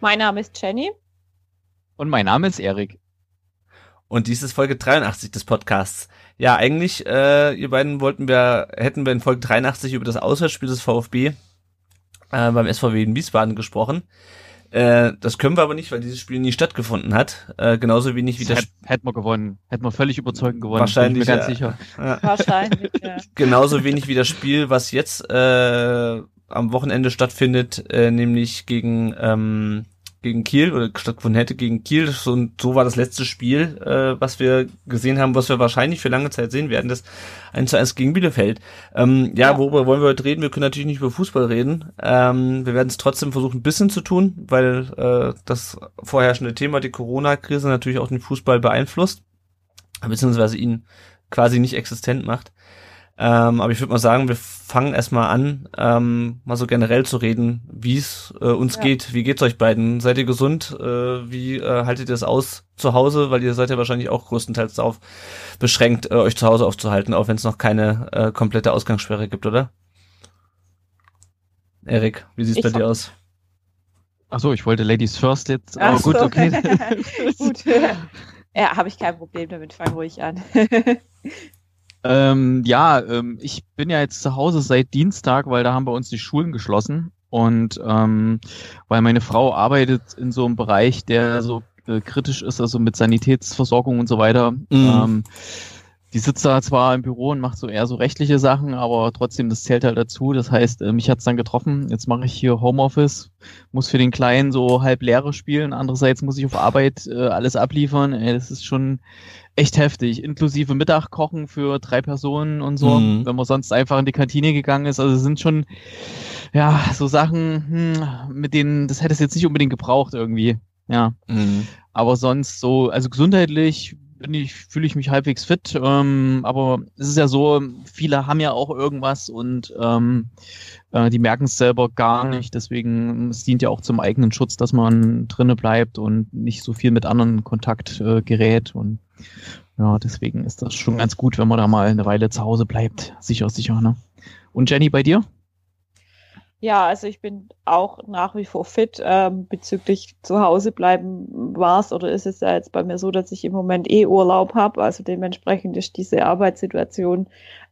Mein Name ist Jenny. Und mein Name ist Erik. Und dies ist Folge 83 des Podcasts. Ja, eigentlich, äh, ihr beiden wollten wir, hätten wir in Folge 83 über das Auswärtsspiel des VfB äh, beim SVW in Wiesbaden gesprochen. Äh, das können wir aber nicht, weil dieses Spiel nie stattgefunden hat. Äh, genauso wenig wie das. Hätten wir gewonnen. Hätten wir völlig überzeugend gewonnen. Wahrscheinlich. Bin ich mir ganz ja. sicher. Ja. Wahrscheinlich, ja. Genauso wenig wie das Spiel, was jetzt äh, am Wochenende stattfindet, äh, nämlich gegen ähm, gegen Kiel oder stattgefunden hätte gegen Kiel. So, und so war das letzte Spiel, äh, was wir gesehen haben, was wir wahrscheinlich für lange Zeit sehen werden, das 1 zu 1 gegen Bielefeld. Ähm, ja, Ja. worüber wollen wir heute reden? Wir können natürlich nicht über Fußball reden. Ähm, wir werden es trotzdem versuchen, ein bisschen zu tun, weil äh, das vorherrschende Thema, die Corona-Krise, natürlich auch den Fußball beeinflusst, beziehungsweise ihn quasi nicht existent macht. Ähm, aber ich würde mal sagen, wir fangen erstmal an, ähm, mal so generell zu reden, wie es äh, uns Ja. geht. Wie geht's euch beiden? Seid ihr gesund? Äh, wie äh, haltet ihr es aus zu Hause? Weil ihr seid ja wahrscheinlich auch größtenteils darauf beschränkt, äh, euch zu Hause aufzuhalten, auch wenn es noch keine äh, komplette Ausgangssperre gibt, oder? Erik, wie sieht's Ich bei dir aus? Ach so, ich wollte Ladies First jetzt. Ach Aber gut, so. okay. gut. Ja, habe ich kein Problem damit. Fang ruhig an. ähm, ja, ähm, ich bin ja jetzt zu Hause seit Dienstag, weil da haben bei uns die Schulen geschlossen. Und ähm, weil meine Frau arbeitet in so einem Bereich, der so äh, kritisch ist, also mit Sanitätsversorgung und so weiter. Mhm. Ähm, die sitzt da zwar im Büro und macht so eher so rechtliche Sachen, aber trotzdem, das zählt halt dazu. Das heißt, äh, mich hat's dann getroffen. Jetzt mache ich hier Homeoffice, muss für den Kleinen so halb leere spielen. Andererseits muss ich auf Arbeit äh, alles abliefern. Ey, das ist schon echt heftig. Inklusive Mittag kochen für drei Personen und so, Mhm. wenn man sonst einfach in die Kantine gegangen ist. Also es sind schon, ja, so Sachen, hm, mit denen, das hätte es jetzt nicht unbedingt gebraucht irgendwie. Ja. Mhm. Aber sonst so, also gesundheitlich bin ich, fühle ich mich halbwegs fit. Ähm, aber es ist ja so, viele haben ja auch irgendwas und ähm, äh, die merken es selber gar nicht. Deswegen es dient ja auch zum eigenen Schutz, dass man drinne bleibt und nicht so viel mit anderen Kontakt äh, gerät. Und ja, deswegen ist das schon ganz gut, wenn man da mal eine Weile zu Hause bleibt. Sicher, sicher. Ne? Und Jenny, bei dir? Ja, also ich bin auch nach wie vor fit. Ähm, bezüglich zu Hause bleiben war es oder ist es ja jetzt bei mir so, dass ich im Moment eh Urlaub habe. Also dementsprechend ist diese Arbeitssituation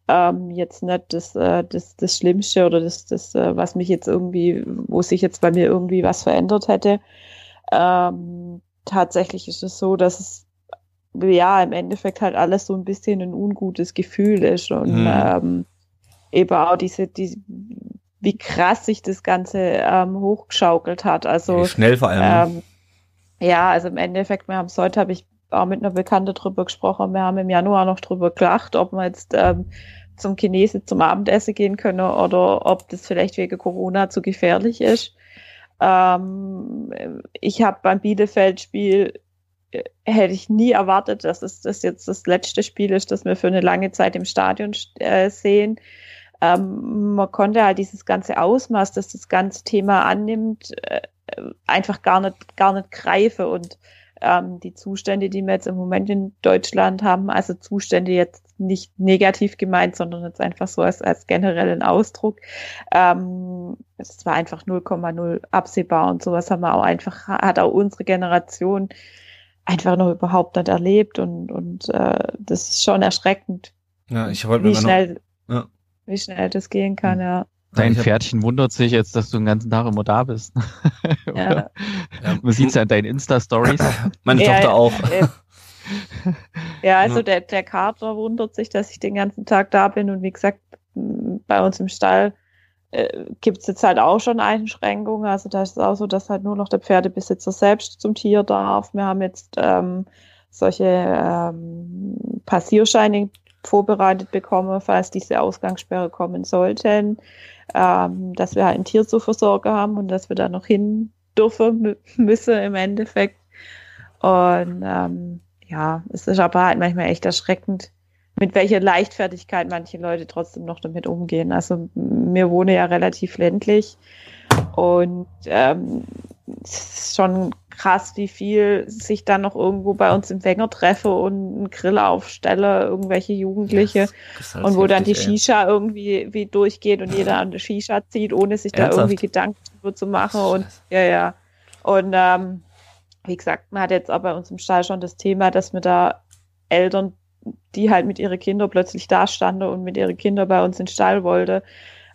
ähm, jetzt nicht das, äh, das, das Schlimmste oder das, das äh, was mich jetzt irgendwie, wo sich jetzt bei mir irgendwie was verändert hätte. Ähm, tatsächlich ist es so, dass es ja im Endeffekt halt alles so ein bisschen ein ungutes Gefühl ist und Mhm. ähm, eben auch diese, die, wie krass sich das Ganze ähm, hochgeschaukelt hat. Also Schnell vor allem. ähm, ja, also im Endeffekt, wir haben es heute, habe ich auch mit einer Bekannte drüber gesprochen, wir haben im Januar noch drüber gelacht, ob wir jetzt ähm, zum Chinese zum Abendessen gehen können oder ob das vielleicht wegen Corona zu gefährlich ist. Ähm, ich habe beim Bielefeld-Spiel äh, hätte ich nie erwartet, dass es das jetzt das letzte Spiel ist, das wir für eine lange Zeit im Stadion äh, sehen. Ähm, man konnte halt dieses ganze Ausmaß, das das ganze Thema annimmt, äh, einfach gar nicht, gar nicht greifen und ähm, die Zustände, die wir jetzt im Moment in Deutschland haben, also Zustände jetzt nicht negativ gemeint, sondern jetzt einfach so als, als generellen Ausdruck. Ähm, es war einfach 0,0 absehbar und sowas haben wir auch einfach, hat auch unsere Generation einfach noch überhaupt nicht erlebt und, und äh, das ist schon erschreckend, ja, ich wollte mir mal noch, schnell, Ja. Wie schnell das gehen kann, ja. Dein Pferdchen wundert sich jetzt, dass du den ganzen Tag immer da bist. Ja. Man sieht's ja in deinen Insta-Stories. meine Ja, Tochter auch. Äh, ja, also der, der Kater wundert sich, dass ich den ganzen Tag da bin und wie gesagt, bei uns im Stall äh, gibt es jetzt halt auch schon Einschränkungen. Also da ist es auch so, dass halt nur noch der Pferdebesitzer selbst zum Tier darf. Wir haben jetzt ähm, solche ähm, Passierscheine vorbereitet bekommen, falls diese Ausgangssperre kommen sollten, ähm, dass wir halt ein Tier zu versorgen haben und dass wir da noch hin dürfen, müsse im Endeffekt. Und ähm, ja, es ist aber halt manchmal echt erschreckend, mit welcher Leichtfertigkeit manche Leute trotzdem noch damit umgehen. Also mir wohne ja relativ ländlich und ähm, es ist schon krass, wie viel sich dann noch irgendwo bei uns im Wenger treffe und einen Grill aufstelle, irgendwelche Jugendliche ja, und wo dann die Shisha ey. irgendwie wie durchgeht und jeder an der Shisha zieht, ohne sich Ernsthaft? da irgendwie Gedanken drüber zu machen und ja, ja. Und ähm, wie gesagt, man hat jetzt auch bei uns im Stall schon das Thema, dass wir da Eltern, die halt mit ihren Kindern plötzlich da standen und mit ihren Kindern bei uns in den Stall wollte,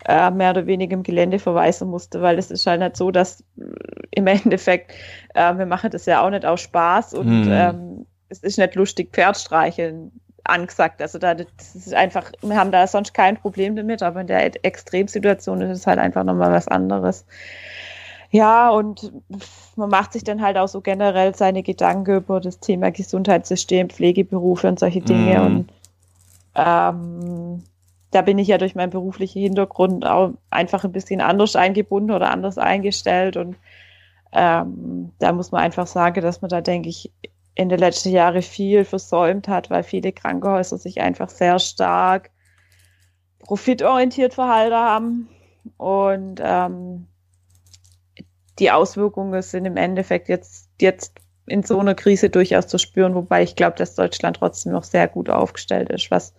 äh, mehr oder weniger im Gelände verweisen musste, weil es ist halt nicht so, dass äh, im Endeffekt, äh, wir machen das ja auch nicht aus Spaß und mhm. ähm, es ist nicht lustig Pferdstreicheln angesagt. Also da das ist einfach, wir haben da sonst kein Problem damit, aber in der Extremsituation ist es halt einfach nochmal was anderes. Ja, und man macht sich dann halt auch so generell seine Gedanken über das Thema Gesundheitssystem, Pflegeberufe und solche Dinge. Mm. Und ähm, da bin ich ja durch meinen beruflichen Hintergrund auch einfach ein bisschen anders eingebunden oder anders eingestellt. Und ähm, da muss man einfach sagen, dass man da, denke ich, in den letzten Jahren viel versäumt hat, weil viele Krankenhäuser sich einfach sehr stark profitorientiert verhalten haben. Und ähm, die Auswirkungen sind im Endeffekt jetzt, jetzt in so einer Krise durchaus zu spüren, wobei ich glaube, dass Deutschland trotzdem noch sehr gut aufgestellt ist, was,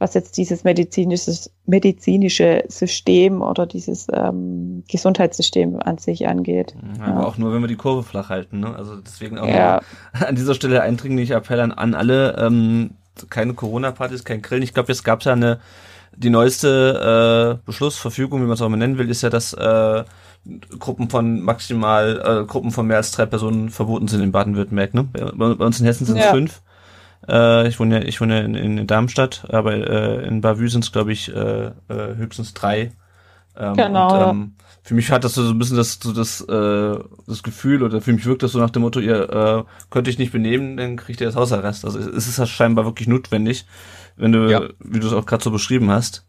was jetzt dieses medizinische, medizinische System oder dieses ähm, Gesundheitssystem an sich angeht. Ja, aber ja. auch nur, wenn wir die Kurve flach halten. Ne? Also deswegen auch ja. an dieser Stelle eindringlich Appell an, an alle, ähm, keine Corona-Partys, kein Grillen. Ich glaube, jetzt gab es ja eine, die neueste äh, Beschlussverfügung, wie man es auch mal nennen will, ist ja, dass äh, Gruppen von maximal, äh, Gruppen von mehr als drei Personen verboten sind in Baden-Württemberg. Ne? Bei, bei, uns in Hessen sind es ja. fünf. Äh, ich wohne ja, ich wohne ja in, in Darmstadt, aber äh, in Bavü sind es, glaube ich, äh, äh, höchstens drei. Ähm, genau. Und, ähm, für mich hat das so ein bisschen das, so das, äh, das Gefühl, oder für mich wirkt das so nach dem Motto, ihr äh, könnt euch nicht benehmen, dann kriegt ihr das Hausarrest. Also es ist ja scheinbar wirklich notwendig, wenn du, ja. wie du es auch gerade so beschrieben hast.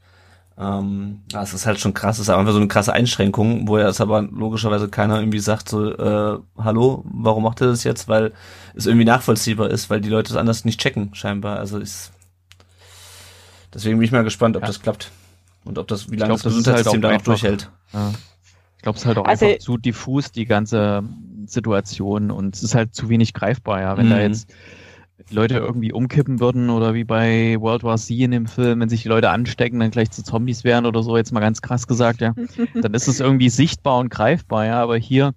Ähm, das ist halt schon krass, das ist einfach so eine krasse Einschränkung, wo ja es aber logischerweise keiner irgendwie sagt, so, äh, hallo, warum macht er das jetzt? Weil es irgendwie nachvollziehbar ist, weil die Leute es anders nicht checken, scheinbar. Also ist deswegen bin ich mal gespannt, ob ja. das klappt. Und ob das, wie lange glaub, das Gesundheitssystem halt da noch durchhält. Ja. Ich glaube, es ist halt auch also, einfach zu diffus, die ganze Situation, und es ist halt zu wenig greifbar, ja. Wenn da mhm. jetzt Leute irgendwie umkippen würden oder wie bei World War Z in dem Film, wenn sich die Leute anstecken, dann gleich zu Zombies wären oder so, jetzt mal ganz krass gesagt, ja, dann ist es irgendwie sichtbar und greifbar, ja, aber hier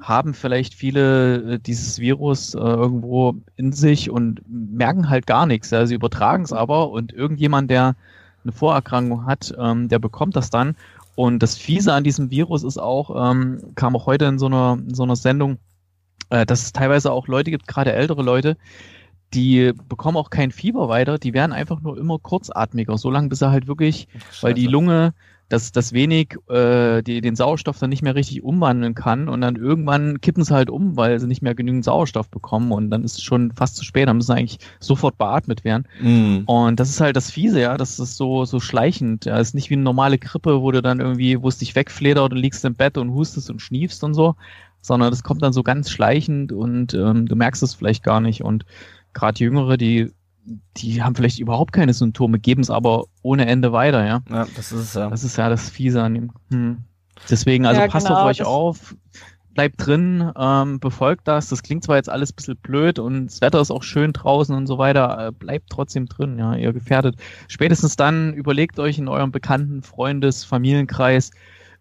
haben vielleicht viele äh, dieses Virus äh, irgendwo in sich und merken halt gar nichts. Ja. Sie übertragen es aber und irgendjemand, der eine Vorerkrankung hat, ähm, der bekommt das dann. Und das Fiese an diesem Virus ist auch, ähm, kam auch heute in so einer, in so einer Sendung, äh, dass es teilweise auch Leute gibt, gerade ältere Leute, die bekommen auch kein Fieber weiter, die werden einfach nur immer kurzatmiger, so lange bis er halt wirklich, Ach, weil die Lunge das, das wenig äh, die, den Sauerstoff dann nicht mehr richtig umwandeln kann und dann irgendwann kippen sie halt um, weil sie nicht mehr genügend Sauerstoff bekommen und dann ist es schon fast zu spät, dann müssen sie eigentlich sofort beatmet werden. Mm. Und das ist halt das Fiese, ja, das ist so, so schleichend. Ja, das ist nicht wie eine normale Grippe, wo du dann irgendwie, wo es dich wegfledert und liegst im Bett und hustest und schniefst und so, sondern das kommt dann so ganz schleichend und ähm, du merkst es vielleicht gar nicht und gerade Jüngere, die, die haben vielleicht überhaupt keine Symptome, geben es aber ohne Ende weiter, ja. Ja, das ist es ja. Das ist ja das Fiese an dem. Hm. Deswegen, also ja, passt genau, auf euch auf, bleibt drin, ähm, befolgt das. Das klingt zwar jetzt alles ein bisschen blöd und das Wetter ist auch schön draußen und so weiter, äh, bleibt trotzdem drin, ja, ihr gefährdet. Spätestens dann überlegt euch in eurem bekannten Freundes-, Familienkreis,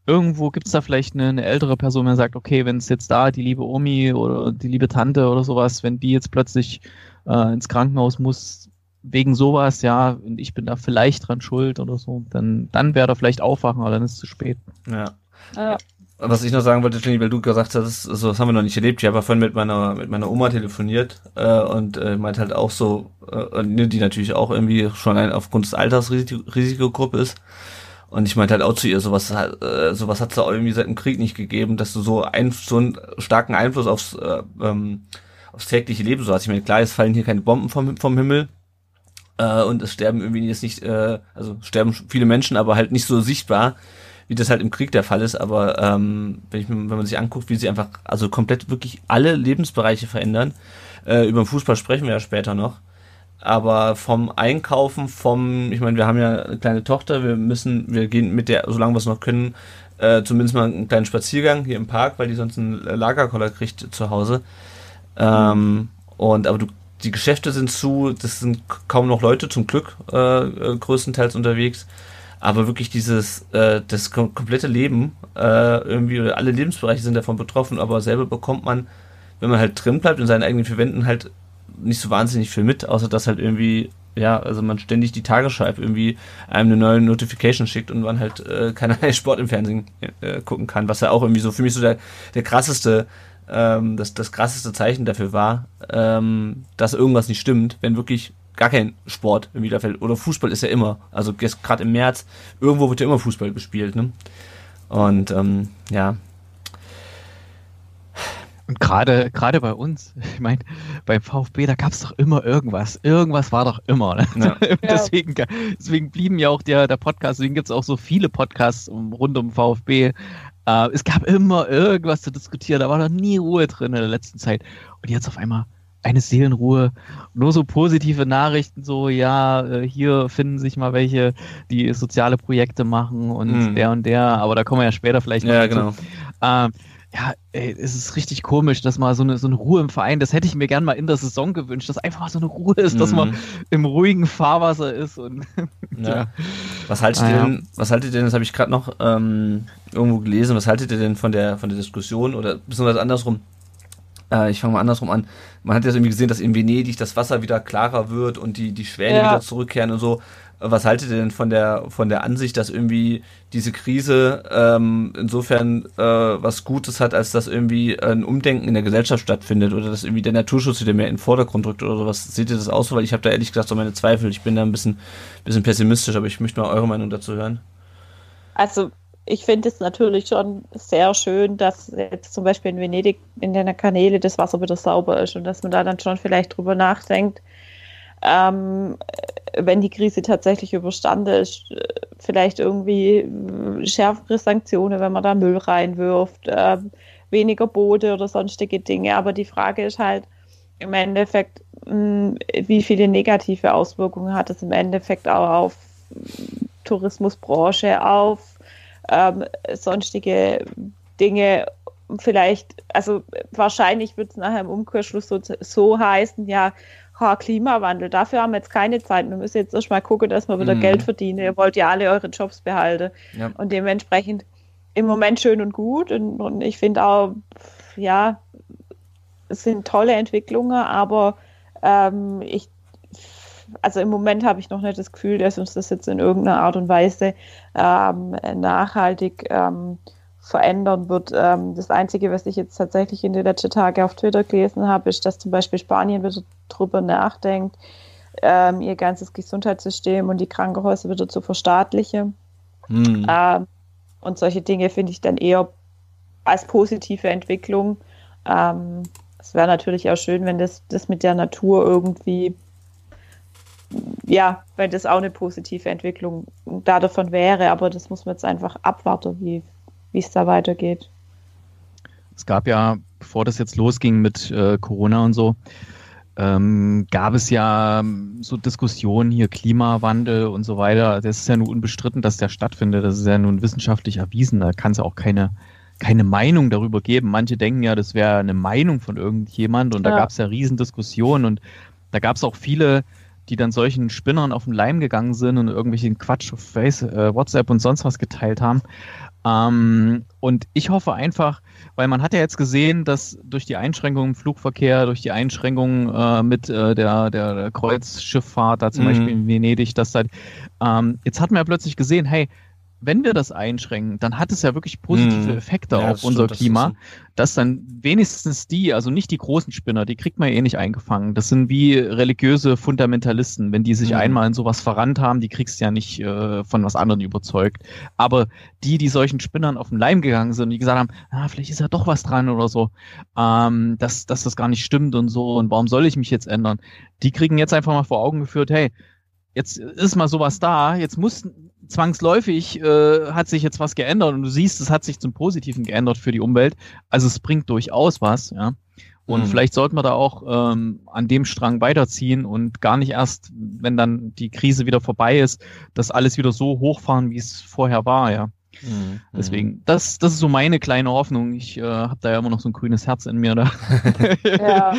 irgendwo gibt es da vielleicht eine, eine, ältere Person, die sagt, okay, wenn es jetzt da die liebe Omi oder die liebe Tante oder sowas, wenn die jetzt plötzlich äh, ins Krankenhaus muss wegen sowas, ja, und ich bin da vielleicht dran schuld oder so, dann, dann wäre da vielleicht aufwachen, aber dann ist es zu spät. Ja. ja. Was ich noch sagen wollte, Jenny, weil du gesagt hast, so, das haben wir noch nicht erlebt. Ich habe ja vorhin mit meiner mit meiner Oma telefoniert äh, und äh, meint halt auch so, äh, die natürlich auch irgendwie schon ein, aufgrund des Alters Risiko, Risikogruppe ist. Und ich meinte halt auch zu ihr, sowas, äh, sowas hat es auch irgendwie seit dem Krieg nicht gegeben, dass du so, ein, so einen starken Einfluss aufs äh, ähm, aufs tägliche Leben so hast. Ich meine, klar, es fallen hier keine Bomben vom, vom Himmel äh, und es sterben irgendwie jetzt nicht, äh, also sterben viele Menschen, aber halt nicht so sichtbar, wie das halt im Krieg der Fall ist, aber ähm, wenn, ich, wenn man sich anguckt, wie sie einfach, also komplett wirklich alle Lebensbereiche verändern, äh, über den Fußball sprechen wir ja später noch, aber vom Einkaufen, vom, ich meine, wir haben ja eine kleine Tochter, wir müssen, wir gehen mit der, solange wir es noch können, äh, zumindest mal einen kleinen Spaziergang hier im Park, weil die sonst einen Lagerkoller kriegt zu Hause. Ähm, und aber du, die Geschäfte sind zu, das sind kaum noch Leute zum Glück äh, äh, größtenteils unterwegs. Aber wirklich dieses, äh, das kom komplette Leben, äh, irgendwie, oder alle Lebensbereiche sind davon betroffen, aber selber bekommt man, wenn man halt drin bleibt in seinen eigenen vier Wänden, halt nicht so wahnsinnig viel mit, außer dass halt irgendwie, ja, also man ständig die Tagesschau irgendwie einem eine neue Notification schickt und man halt äh, keinerlei Sport im Fernsehen äh, gucken kann, was ja auch irgendwie so für mich so der, der krasseste, ähm, das, das krasseste Zeichen dafür war, ähm, dass irgendwas nicht stimmt, wenn wirklich gar kein Sport da fällt. Oder Fußball ist ja immer. Also gerade im März, irgendwo wird ja immer Fußball gespielt, ne? Und ähm, ja. Und gerade gerade bei uns, ich meine, beim VfB, da gab es doch immer irgendwas. Irgendwas war doch immer. Ne? Ja. deswegen, deswegen blieben ja auch der, der Podcast, deswegen gibt es auch so viele Podcasts rund um VfB. Äh, es gab immer irgendwas zu diskutieren, da war doch nie Ruhe drin in der letzten Zeit. Und jetzt auf einmal eine Seelenruhe. Nur so positive Nachrichten, so, ja, äh, hier finden sich mal welche, die soziale Projekte machen und mhm. der und der, aber da kommen wir ja später vielleicht noch. Ja, genau. Ähm, ja, ey, es ist richtig komisch, dass mal so eine, so eine Ruhe im Verein, das hätte ich mir gern mal in der Saison gewünscht, dass einfach mal so eine Ruhe ist, mhm. dass man mhm. im ruhigen Fahrwasser ist und ja. ja. Was haltet ah, ihr denn, was haltet ihr denn, das habe ich gerade noch ähm, irgendwo gelesen, was haltet ihr denn von der von der Diskussion oder beziehungsweise andersrum, äh, ich fange mal andersrum an. Man hat ja irgendwie gesehen, dass in Venedig das Wasser wieder klarer wird und die, die Schwäne ja. wieder zurückkehren und so. Was haltet ihr denn von der, von der Ansicht, dass irgendwie diese Krise ähm, insofern äh, was Gutes hat, als dass irgendwie ein Umdenken in der Gesellschaft stattfindet oder dass irgendwie der Naturschutz wieder mehr in den Vordergrund rückt oder sowas? Seht ihr das aus? Weil ich habe da ehrlich gesagt so meine Zweifel. Ich bin da ein bisschen, bisschen pessimistisch, aber ich möchte mal eure Meinung dazu hören. Also ich finde es natürlich schon sehr schön, dass jetzt zum Beispiel in Venedig in den Kanäle das Wasser wieder sauber ist und dass man da dann schon vielleicht drüber nachdenkt, ähm, wenn die Krise tatsächlich überstanden ist, vielleicht irgendwie schärfere Sanktionen, wenn man da Müll reinwirft, äh, weniger Boote oder sonstige Dinge. Aber die Frage ist halt im Endeffekt, mh, hm, wie viele negative Auswirkungen hat es im Endeffekt auch auf Tourismusbranche, auf ähm, sonstige Dinge vielleicht, also wahrscheinlich wird es nachher im Umkehrschluss so, so heißen, ja, ha, Klimawandel, dafür haben wir jetzt keine Zeit. Wir müssen jetzt erstmal gucken, dass wir wieder mhm. Geld verdienen. Ihr wollt ja alle eure Jobs behalten. Ja. Und dementsprechend im Moment schön und gut. Und, und ich finde auch, ja, es sind tolle Entwicklungen, aber ähm, ich also im Moment habe ich noch nicht das Gefühl, dass uns das jetzt in irgendeiner Art und Weise ähm, nachhaltig ähm, verändern wird. Ähm, das Einzige, was ich jetzt tatsächlich in den letzten Tagen auf Twitter gelesen habe, ist, dass zum Beispiel Spanien wieder darüber nachdenkt, ähm, ihr ganzes Gesundheitssystem und die Krankenhäuser wieder zu verstaatlichen. Mhm. Ähm, und solche Dinge finde ich dann eher als positive Entwicklung. Ähm, es wäre natürlich auch schön, wenn das, das mit der Natur irgendwie ja, weil das auch eine positive Entwicklung da davon wäre, aber das muss man jetzt einfach abwarten, wie es da weitergeht. Es gab ja, bevor das jetzt losging mit äh, Corona und so, ähm, gab es ja ähm, so Diskussionen hier, Klimawandel und so weiter. Das ist ja nun unbestritten, dass der stattfindet. Das ist ja nun wissenschaftlich erwiesen. Da kann es ja auch keine, keine Meinung darüber geben. Manche denken ja, das wäre eine Meinung von irgendjemand und ja. da gab es ja Riesendiskussionen und da gab es auch viele die dann solchen Spinnern auf den Leim gegangen sind und irgendwelchen Quatsch auf Face, äh, WhatsApp und sonst was geteilt haben. Ähm, und ich hoffe einfach, weil man hat ja jetzt gesehen, dass durch die Einschränkungen im Flugverkehr, durch die Einschränkungen äh, mit äh, der, der, der Kreuzschifffahrt, da zum mhm. Beispiel in Venedig, dass da, ähm, jetzt hat man ja plötzlich gesehen, hey, wenn wir das einschränken, dann hat es ja wirklich positive hm. Effekte ja, auf unser stimmt, Klima, das dass dann wenigstens die, also nicht die großen Spinner, die kriegt man ja eh nicht eingefangen. Das sind wie religiöse Fundamentalisten. Wenn die sich mhm. einmal in sowas verrannt haben, die kriegst du ja nicht äh, von was anderem überzeugt. Aber die, die solchen Spinnern auf den Leim gegangen sind, die gesagt haben, ah, vielleicht ist ja doch was dran oder so, ähm, dass, dass das gar nicht stimmt und so und warum soll ich mich jetzt ändern, die kriegen jetzt einfach mal vor Augen geführt, hey, jetzt ist mal sowas da, jetzt muss zwangsläufig äh, hat sich jetzt was geändert und du siehst, es hat sich zum Positiven geändert für die Umwelt. Also es bringt durchaus was, ja. Und mhm. vielleicht sollten wir da auch ähm, an dem Strang weiterziehen und gar nicht erst, wenn dann die Krise wieder vorbei ist, das alles wieder so hochfahren, wie es vorher war, ja. Mhm. Deswegen, das, das ist so meine kleine Hoffnung. Ich äh, habe da ja immer noch so ein grünes Herz in mir. Da. ja,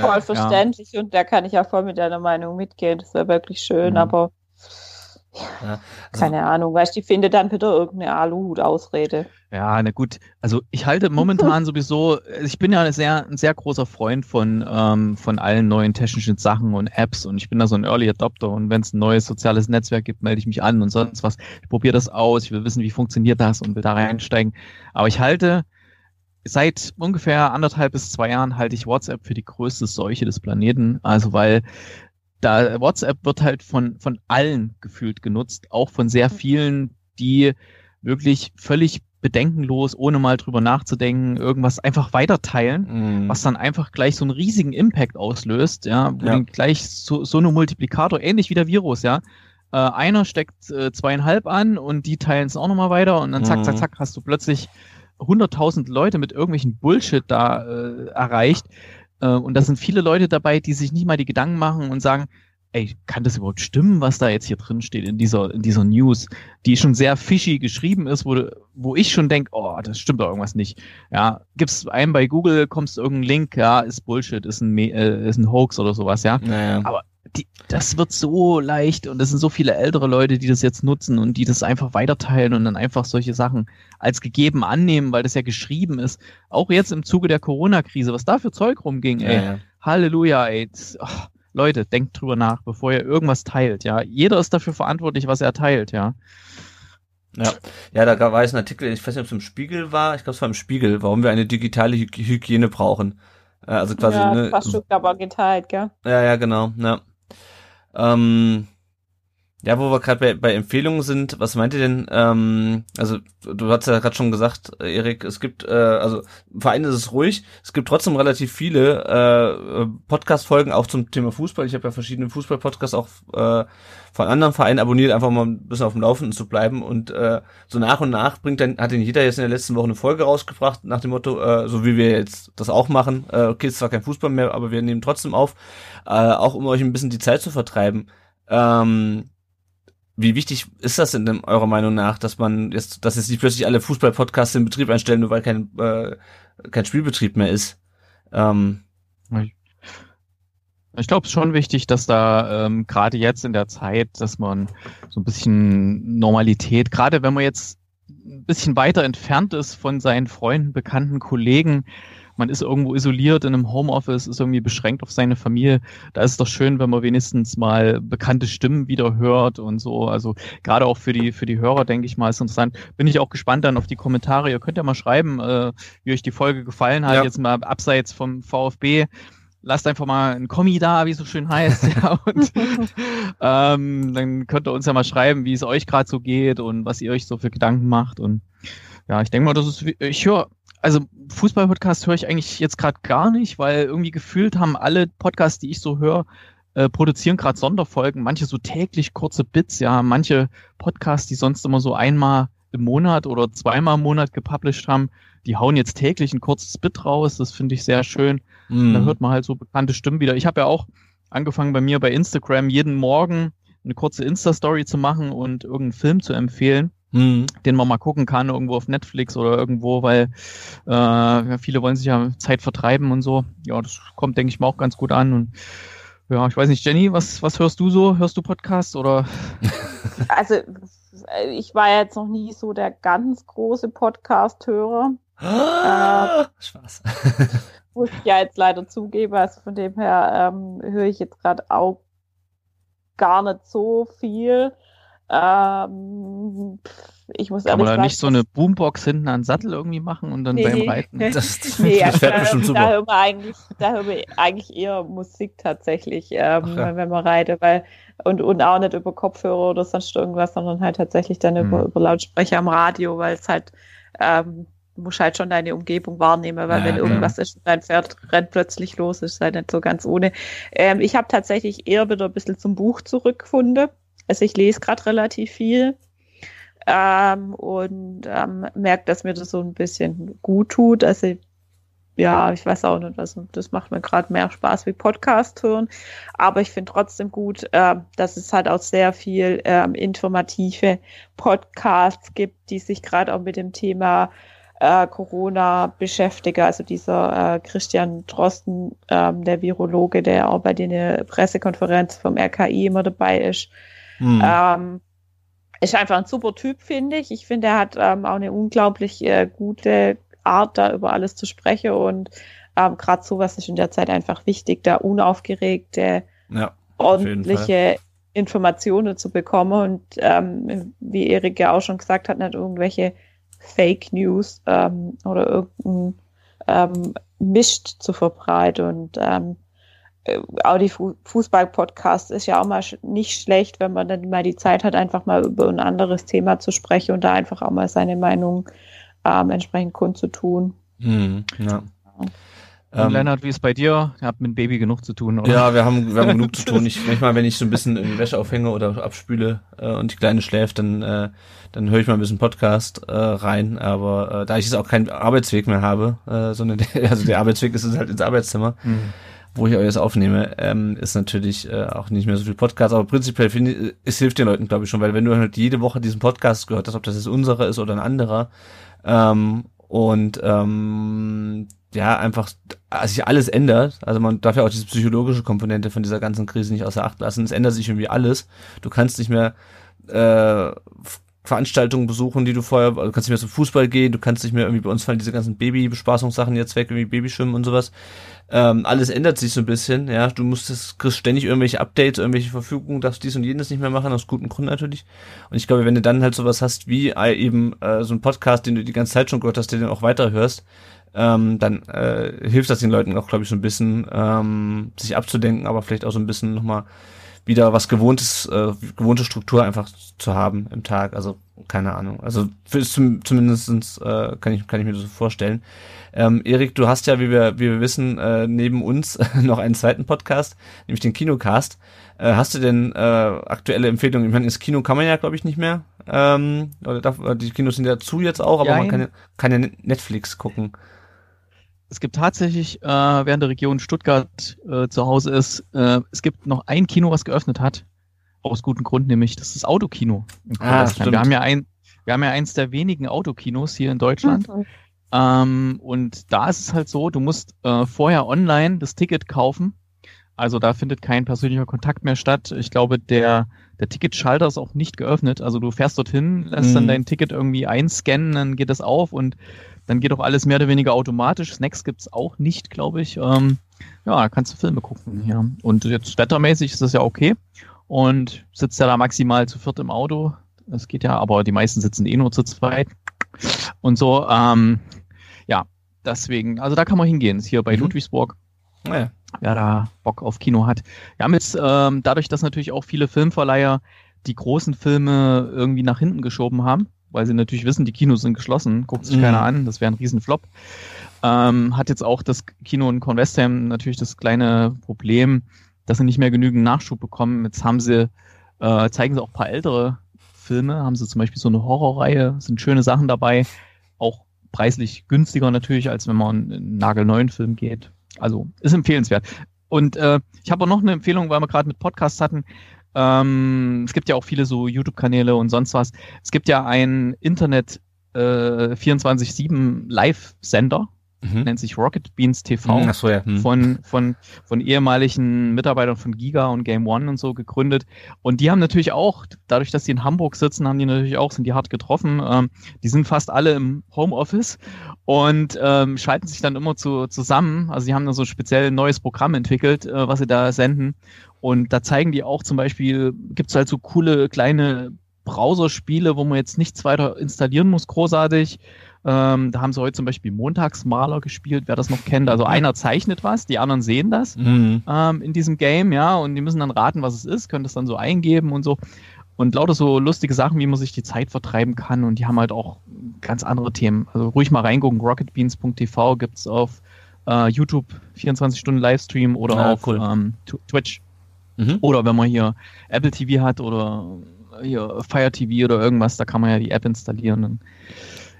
voll verständlich ja. und da kann ich auch voll mit deiner Meinung mitgehen. Das wäre wirklich schön, mhm. aber ja, also, Keine Ahnung, weißt du, die findet dann wieder irgendeine Aluhut-Ausrede. Ja, na gut. Also ich halte momentan sowieso, ich bin ja ein sehr, ein sehr großer Freund von, ähm, von allen neuen technischen Sachen und Apps und ich bin da so ein Early Adopter und wenn es ein neues soziales Netzwerk gibt, melde ich mich an und sonst was. Ich probiere das aus, ich will wissen, wie funktioniert das und will da reinsteigen. Aber ich halte, seit ungefähr anderthalb bis zwei Jahren halte ich WhatsApp für die größte Seuche des Planeten. Also weil da WhatsApp wird halt von, von allen gefühlt genutzt, auch von sehr mhm. vielen, die wirklich völlig bedenkenlos, ohne mal drüber nachzudenken, irgendwas einfach weiterteilen, mm. was dann einfach gleich so einen riesigen Impact auslöst, ja, wo ja. dann gleich so, so eine Multiplikator, ähnlich wie der Virus, ja. Äh, einer steckt äh, zweieinhalb an und die teilen es auch nochmal weiter und dann zack, mm. zack, mhm. zack, hast du plötzlich hunderttausend Leute mit irgendwelchen Bullshit da äh, erreicht, äh, und da sind viele Leute dabei, die sich nicht mal die Gedanken machen und sagen, ey, kann das überhaupt stimmen, was da jetzt hier drin steht in dieser, in dieser News, die schon sehr fishy geschrieben ist, wo, wo ich schon denke, oh, das stimmt doch irgendwas nicht. Ja, gibst einen bei Google, kommst irgendein Link, ja, ist Bullshit, ist ein, äh, ist ein Hoax oder sowas, ja. Naja. Aber die, das wird so leicht und es sind so viele ältere Leute, die das jetzt nutzen und die das einfach weiterteilen und dann einfach solche Sachen als gegeben annehmen, weil das ja geschrieben ist. Auch jetzt im Zuge der Corona-Krise, was da für Zeug rumging, ey. Ja, ja. Halleluja, ey. Oh, Leute, denkt drüber nach, bevor ihr irgendwas teilt, ja. Jeder ist dafür verantwortlich, was er teilt, ja. Ja, ja, da war es ein Artikel, ich weiß nicht, ob es im Spiegel war, ich glaube, es war im Spiegel, warum wir eine digitale Hy Hygiene brauchen. Äh, also quasi, ja, ne, fast schon aber geteilt, gell? Ja, ja, genau, ja. Ähm, ja, wo wir gerade bei, bei Empfehlungen sind, was meint ihr denn? Ähm, also du hast ja gerade schon gesagt, Erik, es gibt, äh, also im Verein ist es ruhig, es gibt trotzdem relativ viele äh, Podcast-Folgen auch zum Thema Fußball. Ich habe ja verschiedene Fußball-Podcasts auch äh, von anderen Vereinen abonniert, einfach mal ein bisschen auf dem Laufenden zu bleiben. Und äh, so nach und nach bringt dann, hat denn jeder jetzt in der letzten Woche eine Folge rausgebracht, nach dem Motto, äh, so wie wir jetzt das auch machen, äh, okay, es ist zwar kein Fußball mehr, aber wir nehmen trotzdem auf, äh, auch um euch ein bisschen die Zeit zu vertreiben. Ähm, wie wichtig ist das denn eurer Meinung nach, dass man jetzt, dass jetzt nicht plötzlich alle Fußball-Podcasts in Betrieb einstellen, nur weil kein, äh, kein Spielbetrieb mehr ist? Ähm, ich glaube, es ist schon wichtig, dass da ähm, gerade jetzt in der Zeit, dass man so ein bisschen Normalität, gerade wenn man jetzt ein bisschen weiter entfernt ist von seinen Freunden, Bekannten, Kollegen, man ist irgendwo isoliert in einem Homeoffice, ist irgendwie beschränkt auf seine Familie. Da ist es doch schön, wenn man wenigstens mal bekannte Stimmen wieder hört und so. Also gerade auch für die, für die Hörer, denke ich mal, ist interessant. Bin ich auch gespannt dann auf die Kommentare. Ihr könnt ja mal schreiben, äh, wie euch die Folge gefallen hat, ja. jetzt mal abseits vom VfB lasst einfach mal ein Kommi da, wie es so schön heißt, ja, und ähm, dann könnt ihr uns ja mal schreiben, wie es euch gerade so geht und was ihr euch so für Gedanken macht und ja, ich denke mal, das ist, ich höre also Fußball-Podcast höre ich eigentlich jetzt gerade gar nicht, weil irgendwie gefühlt haben alle Podcasts, die ich so höre, äh, produzieren gerade Sonderfolgen, manche so täglich kurze Bits, ja, manche Podcasts, die sonst immer so einmal im Monat oder zweimal im Monat gepublished haben, die hauen jetzt täglich ein kurzes Bit raus, das finde ich sehr schön. Mm. Da hört man halt so bekannte Stimmen wieder. Ich habe ja auch angefangen bei mir bei Instagram jeden Morgen eine kurze Insta-Story zu machen und irgendeinen Film zu empfehlen mhm. den man mal gucken kann, irgendwo auf Netflix oder irgendwo, weil äh, ja, viele wollen sich ja Zeit vertreiben und so. Ja, das kommt, denke ich mal, auch ganz gut an. Und ja, ich weiß nicht, Jenny, was, was hörst du so? Hörst du Podcasts oder? Also, ich war jetzt noch nie so der ganz große Podcast-Hörer. äh, Spaß. muss ich ja jetzt leider zugeben. Also von dem her ähm, höre ich jetzt gerade auch gar nicht so viel. Ähm, ich muss Kann man da nicht so eine Boombox hinten an den Sattel irgendwie machen und dann nee, beim Reiten? Das, das, nee, das fährt also, bestimmt super. Da hören wir eigentlich, da hören wir eigentlich eher Musik tatsächlich, ähm, ja. wenn man reitet, weil und, und auch nicht über Kopfhörer oder sonst irgendwas, sondern halt tatsächlich dann hm. über, über Lautsprecher am Radio, weil es halt ähm, du musst halt schon deine Umgebung wahrnehmen, weil Ja, wenn irgendwas ist und dein Pferd rennt plötzlich los, ist halt nicht so ganz ohne. Ähm, ich habe tatsächlich eher wieder ein bisschen zum Buch zurückgefunden. Also ich lese gerade relativ viel ähm, und ähm, merke, dass mir das so ein bisschen gut tut. Also ja, ich weiß auch nicht, also das macht mir gerade mehr Spaß wie Podcast hören. Aber ich finde trotzdem gut, äh, dass es halt auch sehr viel ähm, informative Podcasts gibt, die sich gerade auch mit dem Thema äh, Corona beschäftigen. Also dieser äh, Christian Drosten, ähm, der Virologe, der auch bei den Pressekonferenz vom RKI immer dabei ist. Hm. Ähm, ist einfach ein super Typ, finde ich. Ich finde, er hat ähm, auch eine unglaublich äh, gute Art, da über alles zu sprechen und ähm, gerade sowas ist in der Zeit einfach wichtig, da unaufgeregte, ja. ordentliche Informationen zu bekommen und ähm, wie Erik ja auch schon gesagt hat, nicht irgendwelche Fake News ähm, oder irgendein ähm, Mist zu verbreiten und ähm, äh, auch die Fu Fußball-Podcast ist ja auch mal nicht schlecht, wenn man dann mal die Zeit hat, einfach mal über ein anderes Thema zu sprechen und da einfach auch mal seine Meinung ähm, entsprechend kundzutun. Hm, ja. Und Ähm, Lennart, wie ist bei dir? Ihr habt mit dem Baby genug zu tun, oder? Ja, wir haben, wir haben genug zu tun. Ich, manchmal, wenn ich so ein bisschen irgendwie Wäsche aufhänge oder abspüle äh, und die Kleine schläft, dann, äh, dann höre ich mal ein bisschen Podcast äh, rein. Aber äh, da ich jetzt auch keinen Arbeitsweg mehr habe, äh, sondern der, also der Arbeitsweg ist halt ins Arbeitszimmer, Hm. Wo ich auch jetzt aufnehme, ähm, ist natürlich äh, auch nicht mehr so viel Podcast. Aber prinzipiell finde ich, es hilft den Leuten, glaube ich, schon, weil wenn du halt jede Woche diesen Podcast gehört hast, ob das jetzt unserer ist oder ein anderer, ähm, und ähm, ja, einfach also sich alles ändert. Also man darf ja auch diese psychologische Komponente von dieser ganzen Krise nicht außer Acht lassen. Es ändert sich irgendwie alles. Du kannst nicht mehr äh, Veranstaltungen besuchen, die du vorher, also du kannst nicht mehr zum Fußball gehen, du kannst nicht mehr irgendwie bei uns fallen diese ganzen Babybespaßungssachen jetzt weg, irgendwie Babyschwimmen und sowas. Ähm, alles ändert sich so ein bisschen, ja. Du musst es, kriegst ständig irgendwelche Updates, irgendwelche Verfügungen, darfst dies und jenes nicht mehr machen, aus gutem Grund natürlich. Und ich glaube, wenn du dann halt sowas hast wie äh, eben äh, so ein Podcast, den du die ganze Zeit schon gehört hast, den du auch weiterhörst, ähm, dann äh, hilft das den Leuten auch, glaube ich, so ein bisschen, ähm, sich abzudenken, aber vielleicht auch so ein bisschen nochmal wieder was gewohntes, äh, gewohnte Struktur einfach zu haben im Tag. Also keine Ahnung. Also für, zum, zumindestens äh, kann ich kann ich mir das so vorstellen. Ähm, Erik, du hast ja, wie wir wie wir wissen, äh, neben uns noch einen zweiten Podcast, nämlich den Kinocast. Äh, hast du denn äh, aktuelle Empfehlungen? Ich meine, ins Kino kann man ja, glaube ich, nicht mehr. Ähm, oder darf, die Kinos sind ja zu jetzt auch, aber man Jein. kann ja, kann ja Netflix gucken. Es gibt tatsächlich, äh, während der Region Stuttgart äh, zu Hause ist, äh, es gibt noch ein Kino, was geöffnet hat. Aus gutem Grund, nämlich das ist das Autokino. in Ah, wir haben ja ein, wir haben ja eins der wenigen Autokinos hier in Deutschland. Mhm. Ähm, und da ist es halt so, du musst äh, vorher online das Ticket kaufen. Also da findet kein persönlicher Kontakt mehr statt. Ich glaube, der, der Ticketschalter ist auch nicht geöffnet. Also du fährst dorthin, lässt dann Mhm. dein Ticket irgendwie einscannen, dann geht das auf und dann geht auch alles mehr oder weniger automatisch. Snacks gibt's auch nicht, glaube ich. Ähm, ja, da kannst du Filme gucken hier. Und jetzt wettermäßig ist das ja okay. Und sitzt ja da maximal zu viert im Auto. Das geht ja, aber die meisten sitzen eh nur zu zweit. Und so, ähm, ja, deswegen, also da kann man hingehen. Ist hier bei Mhm. Ludwigsburg, Naja. wer da Bock auf Kino hat. Wir haben jetzt, ähm, dadurch, dass natürlich auch viele Filmverleiher die großen Filme irgendwie nach hinten geschoben haben, weil sie natürlich wissen, die Kinos sind geschlossen, guckt sich Mhm. keiner an, das wäre ein Riesenflop. Ähm, hat jetzt auch das Kino in Convestheim natürlich das kleine Problem, dass sie nicht mehr genügend Nachschub bekommen. Jetzt haben sie, äh, zeigen sie auch ein paar ältere Filme, haben sie zum Beispiel so eine Horrorreihe, sind schöne Sachen dabei, auch preislich günstiger natürlich, als wenn man in einen nagelneuen Film geht. Also ist empfehlenswert. Und äh, ich habe auch noch eine Empfehlung, weil wir gerade mit Podcasts hatten. Ähm, es gibt ja auch viele so YouTube-Kanäle und sonst was. Es gibt ja einen Internet äh, 24-7 Live-Sender, Mhm. nennt sich Rocket Beans TV Ach so, ja. Hm. von, von, von ehemaligen Mitarbeitern von Giga und Game One und so gegründet. Und die haben natürlich auch, dadurch, dass die in Hamburg sitzen, haben die natürlich auch, sind die hart getroffen. Ähm, die sind fast alle im Homeoffice und ähm, schalten sich dann immer zu, zusammen. Also die haben da so speziell ein neues Programm entwickelt, äh, was sie da senden. Und da zeigen die auch zum Beispiel, gibt's halt so coole kleine Browserspiele, wo man jetzt nichts weiter installieren muss, großartig. Ähm, da haben sie heute zum Beispiel Montagsmaler gespielt, wer das noch kennt. Also einer zeichnet was, die anderen sehen das Mhm. ähm, in diesem Game, ja, und die müssen dann raten, was es ist, können das dann so eingeben und so. und lauter so lustige Sachen, wie man sich die Zeit vertreiben kann und die haben halt auch ganz andere Themen. Also ruhig mal reingucken, rocketbeans.tv gibt's auf äh, YouTube 24 Stunden Livestream oder Ah, auf cool. ähm, Tw- Twitch. Mhm. Oder wenn man hier Apple TV hat oder hier Fire TV oder irgendwas, da kann man ja die App installieren. Und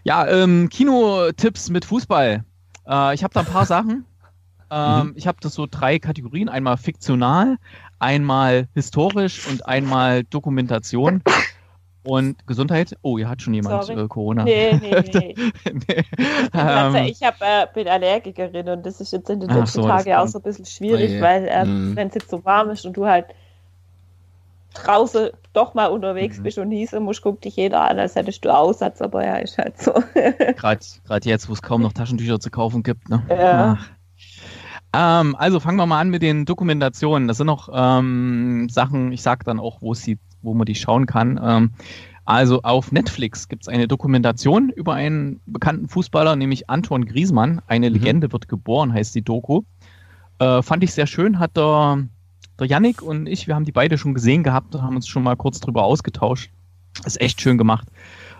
ja, ähm, Kinotipps mit Fußball. Äh, ich habe da ein paar Sachen. Ähm, Ich habe das so drei Kategorien. Einmal fiktional, einmal historisch und einmal Dokumentation. Und Gesundheit. Oh, hier hat schon jemand Sorry. äh, Corona. Nee, nee, nee. Nee. Also ähm, ich hab, äh, bin Allergikerin und das ist jetzt in den letzten so, Tagen auch so ein bisschen schwierig, Oh weil äh, Mhm. wenn es jetzt so warm ist und du halt draußen doch mal unterwegs Mhm. bist und niesen musst, guckt dich jeder an, als hättest du Aussatz, aber ja, ist halt so. Gerade gerade jetzt, wo es kaum noch Taschentücher zu kaufen gibt. Ne? Ja. Ach. Ähm, also fangen wir mal an mit den Dokumentationen. Das sind noch ähm, Sachen, ich sag dann auch, wo, es sie, wo man die schauen kann. Ähm, also auf Netflix gibt es eine Dokumentation über einen bekannten Fußballer, nämlich Anton Griesmann. Eine Mhm. Legende wird geboren, heißt die Doku. Äh, fand ich sehr schön, hat der, der Yannick und ich, wir haben die beide schon gesehen gehabt und haben uns schon mal kurz drüber ausgetauscht. Ist echt schön gemacht.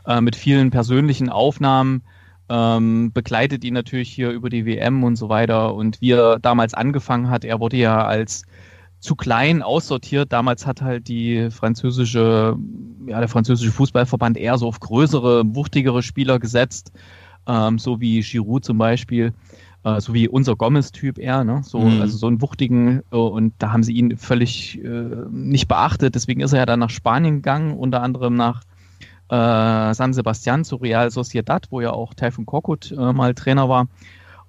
Äh, mit vielen persönlichen Aufnahmen. Ähm, begleitet ihn natürlich hier über die WM und so weiter. Und wie er damals angefangen hat, er wurde ja als zu klein aussortiert. Damals hat halt die französische, ja, der französische Fußballverband eher so auf größere, wuchtigere Spieler gesetzt, ähm, so wie Giroud zum Beispiel, äh, so wie unser Gomez-Typ eher, ne? So, Mhm. also so einen wuchtigen, äh, und da haben sie ihn völlig äh, nicht beachtet. Deswegen ist er ja dann nach Spanien gegangen, unter anderem nach äh, San Sebastian zu Real Sociedad, wo ja auch Taifun Korkut äh, mal Trainer war.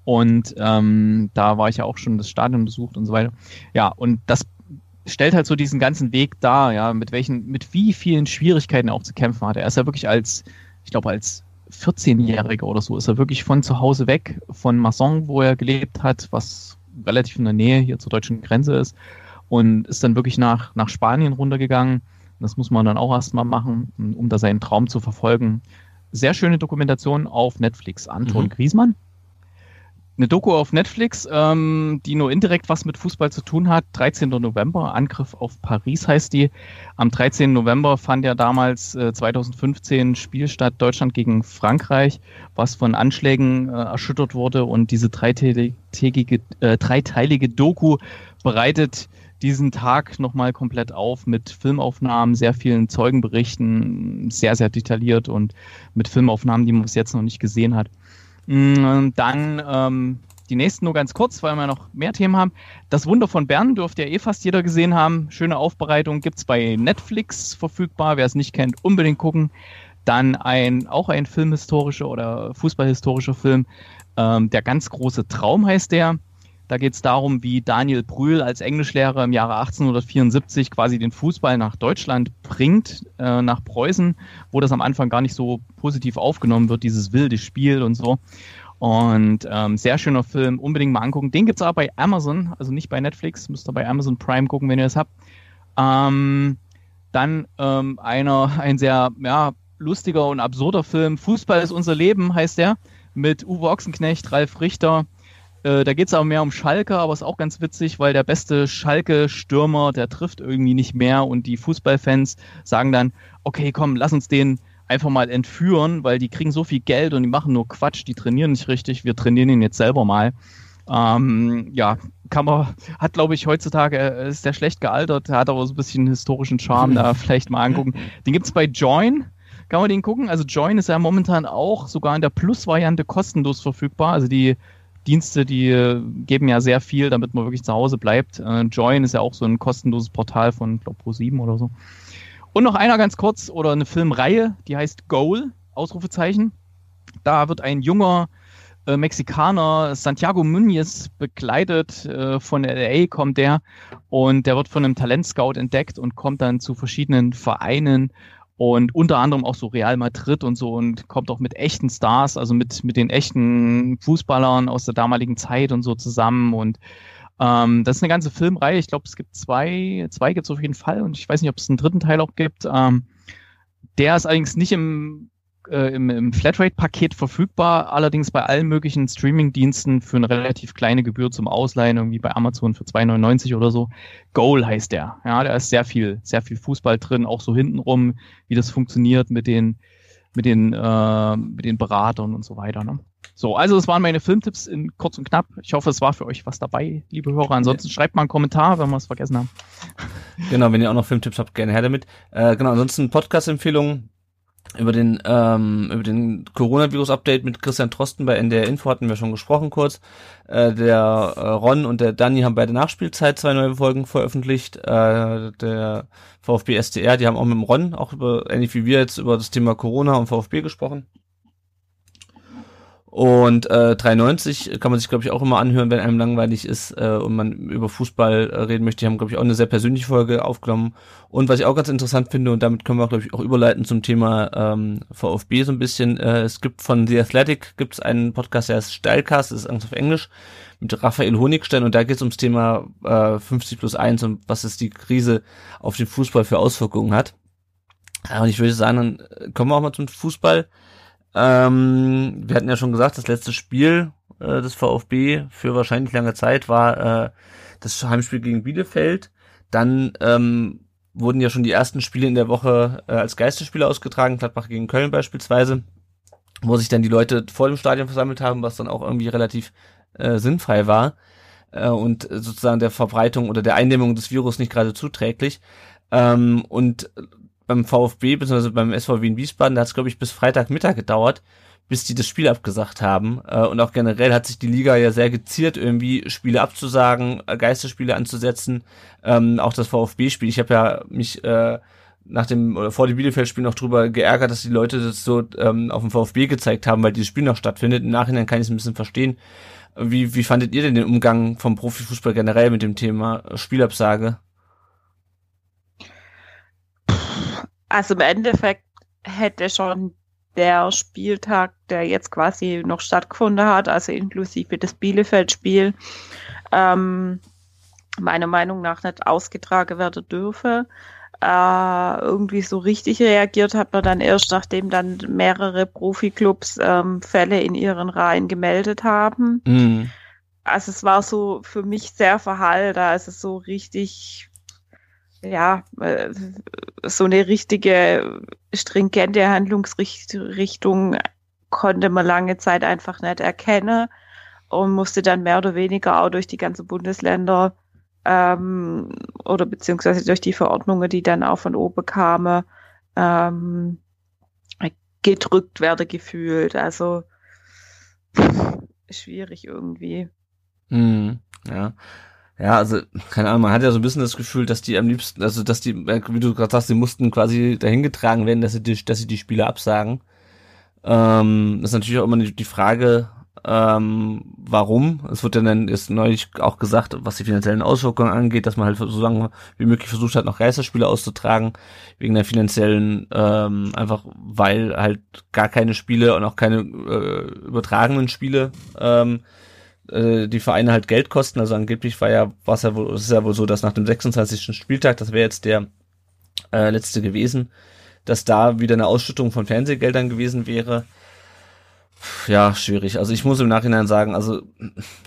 Und ähm, da war ich ja auch schon das Stadion besucht und so weiter. Ja, und das stellt halt so diesen ganzen Weg dar, ja, mit welchen, mit wie vielen Schwierigkeiten er auch zu kämpfen hatte. Er ist ja wirklich als, ich glaube, als 14-Jähriger oder so, ist er wirklich von zu Hause weg, von Masson, wo er gelebt hat, was relativ in der Nähe hier zur deutschen Grenze ist, und ist dann wirklich nach, nach Spanien runtergegangen. Das muss man dann auch erstmal machen, um da seinen Traum zu verfolgen. Sehr schöne Dokumentation auf Netflix. Anton Mhm. Griesmann. Eine Doku auf Netflix, ähm, die nur indirekt was mit Fußball zu tun hat. 13. November, Angriff auf Paris heißt die. Am 13. November fand ja damals äh, 2015 Spiel statt Deutschland gegen Frankreich, was von Anschlägen äh, erschüttert wurde. Und diese dreitägige, äh, dreiteilige Doku bereitet diesen Tag nochmal komplett auf mit Filmaufnahmen, sehr vielen Zeugenberichten, sehr, sehr detailliert und mit Filmaufnahmen, die man bis jetzt noch nicht gesehen hat. Mm, Dann ähm, die nächsten nur ganz kurz, weil wir noch mehr Themen haben. Das Wunder von Bern dürfte ja eh fast jeder gesehen haben. Schöne Aufbereitung gibt's bei Netflix verfügbar. Wer es nicht kennt, unbedingt gucken. Dann ein, auch ein filmhistorischer oder fußballhistorischer Film. Ähm, der ganz große Traum heißt der. Da geht es darum, wie Daniel Brühl als Englischlehrer im Jahre 1874 quasi den Fußball nach Deutschland bringt, äh, nach Preußen, wo das am Anfang gar nicht so positiv aufgenommen wird, dieses wilde Spiel und so. Und ähm, sehr schöner Film, unbedingt mal angucken. Den gibt's auch bei Amazon, also nicht bei Netflix, müsst ihr bei Amazon Prime gucken, wenn ihr es habt. Ähm, dann ähm, einer, ein sehr ja, lustiger und absurder Film. Fußball ist unser Leben, heißt der, mit Uwe Ochsenknecht, Ralf Richter. Äh, da geht's aber mehr um Schalke, aber ist auch ganz witzig, weil der beste Schalke-Stürmer, der trifft irgendwie nicht mehr und die Fußballfans sagen dann, okay, komm, lass uns den einfach mal entführen, weil die kriegen so viel Geld und die machen nur Quatsch, die trainieren nicht richtig, wir trainieren ihn jetzt selber mal. Ähm, ja, kann man, hat glaube ich heutzutage, äh, ist der schlecht gealtert, hat aber so ein bisschen historischen Charme, da vielleicht mal angucken. Den gibt's bei Join, kann man den gucken. Also Join ist ja momentan auch sogar in der Plus-Variante kostenlos verfügbar. Also die Dienste, die äh, geben ja sehr viel, damit man wirklich zu Hause bleibt. Äh, Join ist ja auch so ein kostenloses Portal von, glaube Pro7 oder so. Und noch einer ganz kurz oder eine Filmreihe, die heißt Goal, Ausrufezeichen. Da wird ein junger äh, Mexikaner, Santiago Muñez, begleitet. Äh, von LA kommt der und der wird von einem Talentscout entdeckt und kommt dann zu verschiedenen Vereinen und unter anderem auch so Real Madrid und so und kommt auch mit echten Stars, also mit, mit den echten Fußballern aus der damaligen Zeit und so zusammen und ähm, das ist eine ganze Filmreihe. Ich glaube, es gibt zwei, zwei gibt es auf jeden Fall und ich weiß nicht, ob es einen dritten Teil auch gibt. Ähm, der ist allerdings nicht im äh, im, im Flatrate-Paket verfügbar, allerdings bei allen möglichen Streaming-Diensten für eine relativ kleine Gebühr zum Ausleihen, irgendwie bei Amazon für 2,99 oder so. Goal heißt der. Ja, da ist sehr viel, sehr viel Fußball drin, auch so hintenrum, wie das funktioniert mit den, mit den, äh, mit den Beratern und so weiter. Ne? So, also das waren meine Filmtipps in kurz und knapp. Ich hoffe, es war für euch was dabei, liebe Hörer. Ansonsten ja. schreibt mal einen Kommentar, wenn wir es vergessen haben. Genau, wenn ihr auch noch Filmtipps habt, gerne her damit. Äh, genau, ansonsten Podcast-Empfehlungen über den ähm, über den Coronavirus-Update mit Christian Trosten bei NDR Info hatten wir schon gesprochen kurz. Äh, der äh, Ron und der Danny haben bei der Nachspielzeit zwei neue Folgen veröffentlicht. Äh, der VfB SDR, die haben auch mit dem Ron auch über ähnlich wie wir jetzt über das Thema Corona und VfB gesprochen. Und äh, 93 kann man sich, glaube ich, auch immer anhören, wenn einem langweilig ist äh, und man über Fußball äh, reden möchte. Die haben, glaube ich, auch eine sehr persönliche Folge aufgenommen. Und was ich auch ganz interessant finde, und damit können wir, glaube ich, auch überleiten zum Thema ähm, VfB so ein bisschen. Äh, es gibt von The Athletic gibt es einen Podcast, der heißt Steilcast, das ist Angst auf Englisch, mit Raphael Honigstein. Und da geht es ums Thema äh, 50 plus 1 und was es die Krise auf den Fußball für Auswirkungen hat. Und ich würde sagen, dann kommen wir auch mal zum Fußball. Ähm, wir hatten ja schon gesagt, das letzte Spiel äh, des VfB für wahrscheinlich lange Zeit war äh, das Heimspiel gegen Bielefeld. Dann ähm, wurden ja schon die ersten Spiele in der Woche äh, als Geisterspiele ausgetragen, Gladbach gegen Köln beispielsweise, wo sich dann die Leute vor dem Stadion versammelt haben, was dann auch irgendwie relativ äh, sinnfrei war äh, und sozusagen der Verbreitung oder der Eindämmung des Virus nicht gerade zuträglich. Ähm, und beim VfB bzw. beim SVW in Wiesbaden, da hat es glaube ich bis Freitagmittag gedauert, bis die das Spiel abgesagt haben. Äh, und auch generell hat sich die Liga ja sehr geziert, irgendwie Spiele abzusagen, äh, Geisterspiele anzusetzen. Ähm, auch das VfB-Spiel. Ich habe ja mich äh, nach dem oder vor dem Bielefeld-Spiel noch drüber geärgert, dass die Leute das so ähm, auf dem VfB gezeigt haben, weil dieses Spiel noch stattfindet. Im Nachhinein kann ich es ein bisschen verstehen. Wie, wie fandet ihr denn den Umgang vom Profifußball generell mit dem Thema Spielabsage? Also im Endeffekt hätte schon der Spieltag, der jetzt quasi noch stattgefunden hat, also inklusive das Bielefeld-Spiel, ähm, meiner Meinung nach nicht ausgetragen werden dürfe. Äh, irgendwie so richtig reagiert hat man dann erst, nachdem dann mehrere Profiklubs ähm, Fälle in ihren Reihen gemeldet haben. Mhm. Also es war so für mich sehr verhalten, also so richtig ja, äh, so eine richtige stringente Handlungsrichtung konnte man lange Zeit einfach nicht erkennen und musste dann mehr oder weniger auch durch die ganzen Bundesländer ähm, oder beziehungsweise durch die Verordnungen, die dann auch von oben kamen, ähm, gedrückt werde gefühlt. Also schwierig irgendwie. Mm, ja. Ja, also, keine Ahnung, man hat ja so ein bisschen das Gefühl, dass die am liebsten, also dass die, äh, wie du gerade sagst, die mussten quasi dahingetragen werden, dass sie die, dass sie die Spiele absagen. Ähm, ist natürlich auch immer die Frage, ähm, warum. Es wird dann jetzt neulich auch gesagt, was die finanziellen Auswirkungen angeht, dass man halt so lange wie möglich versucht hat, noch Geisterspiele auszutragen, wegen der finanziellen, ähm, einfach weil halt gar keine Spiele und auch keine äh, übertragenen Spiele ähm, äh, die Vereine halt Geld kosten. Also angeblich war ja, war es ja wohl, es ist ja wohl so, dass nach dem 26. Spieltag, das wäre jetzt der äh, letzte gewesen, dass da wieder eine Ausschüttung von Fernsehgeldern gewesen wäre. Ja, schwierig. Also ich muss im Nachhinein sagen, also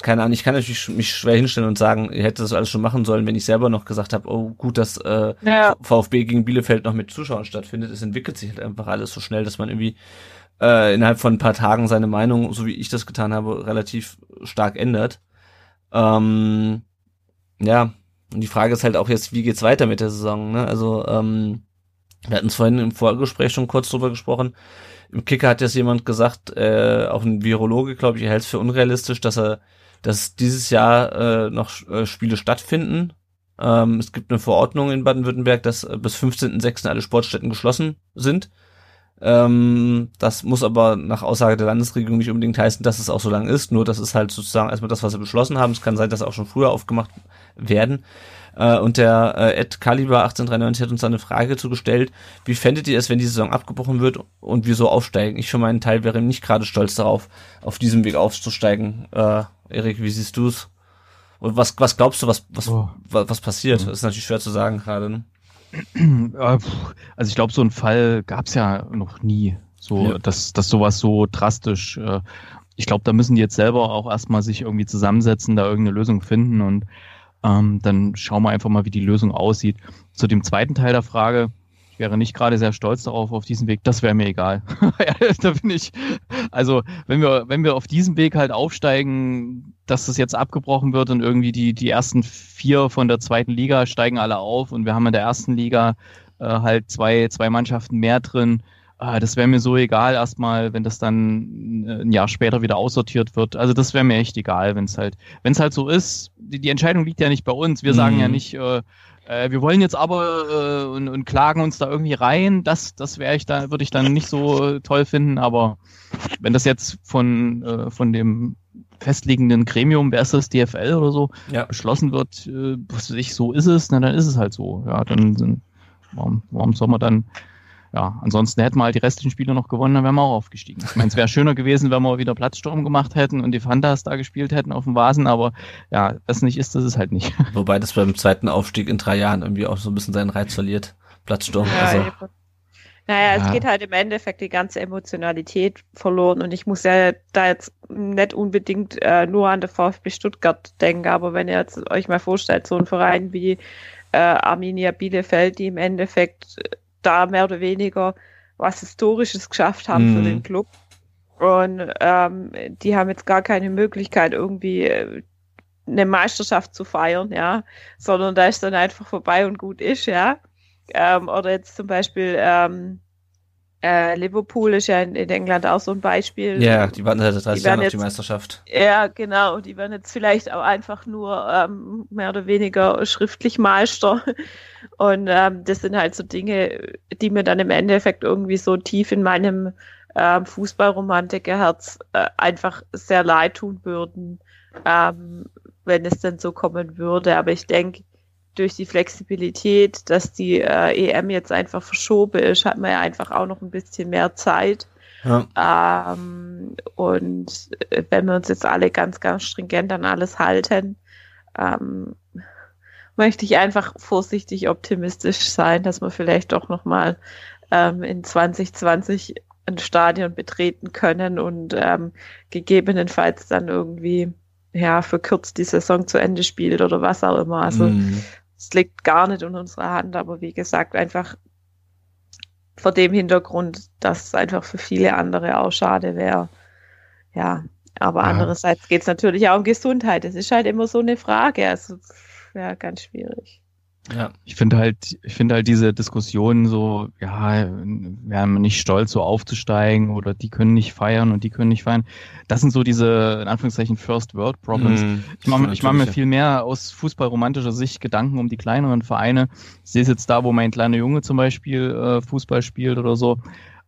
keine Ahnung, ich kann natürlich mich schwer hinstellen und sagen, ihr hättet das alles schon machen sollen, wenn ich selber noch gesagt habe, oh gut, dass äh, ja. VfB gegen Bielefeld noch mit Zuschauern stattfindet. Es entwickelt sich halt einfach alles so schnell, dass man irgendwie äh, innerhalb von ein paar Tagen seine Meinung, so wie ich das getan habe, relativ stark ändert. Ähm, ja, und die Frage ist halt auch jetzt, wie geht's weiter mit der Saison? Ne? Also ähm, wir hatten es vorhin im Vorgespräch schon kurz drüber gesprochen. Im Kicker hat jetzt jemand gesagt, äh, auch ein Virologe, glaube ich, er hält es für unrealistisch, dass er, dass dieses Jahr äh, noch äh, Spiele stattfinden. Ähm, es gibt eine Verordnung in Baden-Württemberg, dass äh, bis 15.06. alle Sportstätten geschlossen sind. Ähm, das muss aber nach Aussage der Landesregierung nicht unbedingt heißen, dass es auch so lang ist. Nur das ist halt sozusagen erstmal das, was sie beschlossen haben. Es kann sein, dass auch schon früher aufgemacht werden. Äh, und der äh, Ed Caliber 1893 hat uns da eine Frage zugestellt. Wie fändet ihr es, wenn die Saison abgebrochen wird und wir so aufsteigen? Ich für meinen Teil wäre nicht gerade stolz darauf, auf diesem Weg aufzusteigen. Äh, Erik, wie siehst du es? Und was, was glaubst du, was, was, oh. was, was passiert? Mhm. Das ist natürlich schwer zu sagen gerade. Ne? Also ich glaube, so einen Fall gab es ja noch nie So, Ja. dass, dass sowas so drastisch, äh, ich glaube, da müssen die jetzt selber auch erstmal sich irgendwie zusammensetzen, da irgendeine Lösung finden und ähm, dann schauen wir einfach mal, wie die Lösung aussieht. Zu dem zweiten Teil der Frage, ich wäre nicht gerade sehr stolz darauf, auf diesen Weg, das wäre mir egal. Da bin ich, also wenn wir, wenn wir auf diesem Weg halt aufsteigen, dass das jetzt abgebrochen wird und irgendwie die, die ersten vier von der zweiten Liga steigen alle auf und wir haben in der ersten Liga äh, halt zwei, zwei Mannschaften mehr drin. Ah, das wäre mir so egal erstmal, wenn das dann äh, ein Jahr später wieder aussortiert wird. Also das wäre mir echt egal, wenn es halt, wenn es halt so ist. Die, die Entscheidung liegt ja nicht bei uns. Wir sagen Mhm. ja nicht, äh, äh, wir wollen jetzt aber äh, und, und klagen uns da irgendwie rein. Das, das wäre ich da, würde ich dann nicht so äh, toll finden. Aber wenn das jetzt von äh, von dem festliegenden Gremium, wer ist das, DFL oder so, Ja. beschlossen wird, äh, was weiß ich, so ist es, na, dann ist es halt so. Ja, dann sind, warum, warum soll man dann, ja, ansonsten hätten wir halt die restlichen Spiele noch gewonnen, dann wären wir auch aufgestiegen. Ich meine, es wäre schöner gewesen, wenn wir wieder Platzsturm gemacht hätten und die Fantas da gespielt hätten auf dem Vasen, aber ja, das nicht ist, das ist halt nicht. Wobei das beim zweiten Aufstieg in drei Jahren irgendwie auch so ein bisschen seinen Reiz verliert. Platzsturm. Ja, also, eben. Naja, Ja. es geht halt im Endeffekt die ganze Emotionalität verloren und ich muss ja da jetzt nicht unbedingt äh, nur an der VfB Stuttgart denken, aber wenn ihr jetzt euch mal vorstellt, so ein Verein wie äh, Arminia Bielefeld, die im Endeffekt äh, da mehr oder weniger was Historisches geschafft haben für Mhm. den Club und ähm, die haben jetzt gar keine Möglichkeit irgendwie äh, eine Meisterschaft zu feiern, ja, sondern da ist dann einfach vorbei und gut ist, ja. Ähm, oder jetzt zum Beispiel ähm, äh, Liverpool ist ja in, in England auch so ein Beispiel. ja, die warten seit 30 werden Jahren auf die Meisterschaft. Ja, genau. Die werden jetzt vielleicht auch einfach nur ähm, mehr oder weniger schriftlich Meister. Und ähm, das sind halt so Dinge, die mir dann im Endeffekt irgendwie so tief in meinem ähm, Fußballromantikerherz äh, einfach sehr leid tun würden, ähm, wenn es denn so kommen würde. Aber ich denke, durch die Flexibilität, dass die äh, EM jetzt einfach verschoben ist, hat man ja einfach auch noch ein bisschen mehr Zeit. Ja. Ähm, und äh, wenn wir uns jetzt alle ganz, ganz stringent an alles halten, ähm, möchte ich einfach vorsichtig optimistisch sein, dass wir vielleicht doch nochmal ähm, in 2020 ein Stadion betreten können und ähm, gegebenenfalls dann irgendwie ja verkürzt die Saison zu Ende spielt oder was auch immer. Also Mhm. es liegt gar nicht in unserer Hand, aber wie gesagt, einfach vor dem Hintergrund, dass es einfach für viele andere auch schade wäre. Ja, aber Ja. andererseits geht es natürlich auch um Gesundheit. Das ist halt immer so eine Frage. Also, ja, ganz schwierig. ja. Ich finde halt, ich finde halt diese Diskussion so, ja, wir nicht stolz, so aufzusteigen oder die können nicht feiern und die können nicht feiern. Das sind so diese, in Anführungszeichen, First World Problems. Mhm. Ich mache ich mach mir viel mehr aus fußballromantischer Sicht Gedanken um die kleineren Vereine. Ich sehe es jetzt da, wo mein kleiner Junge zum Beispiel äh, Fußball spielt oder so.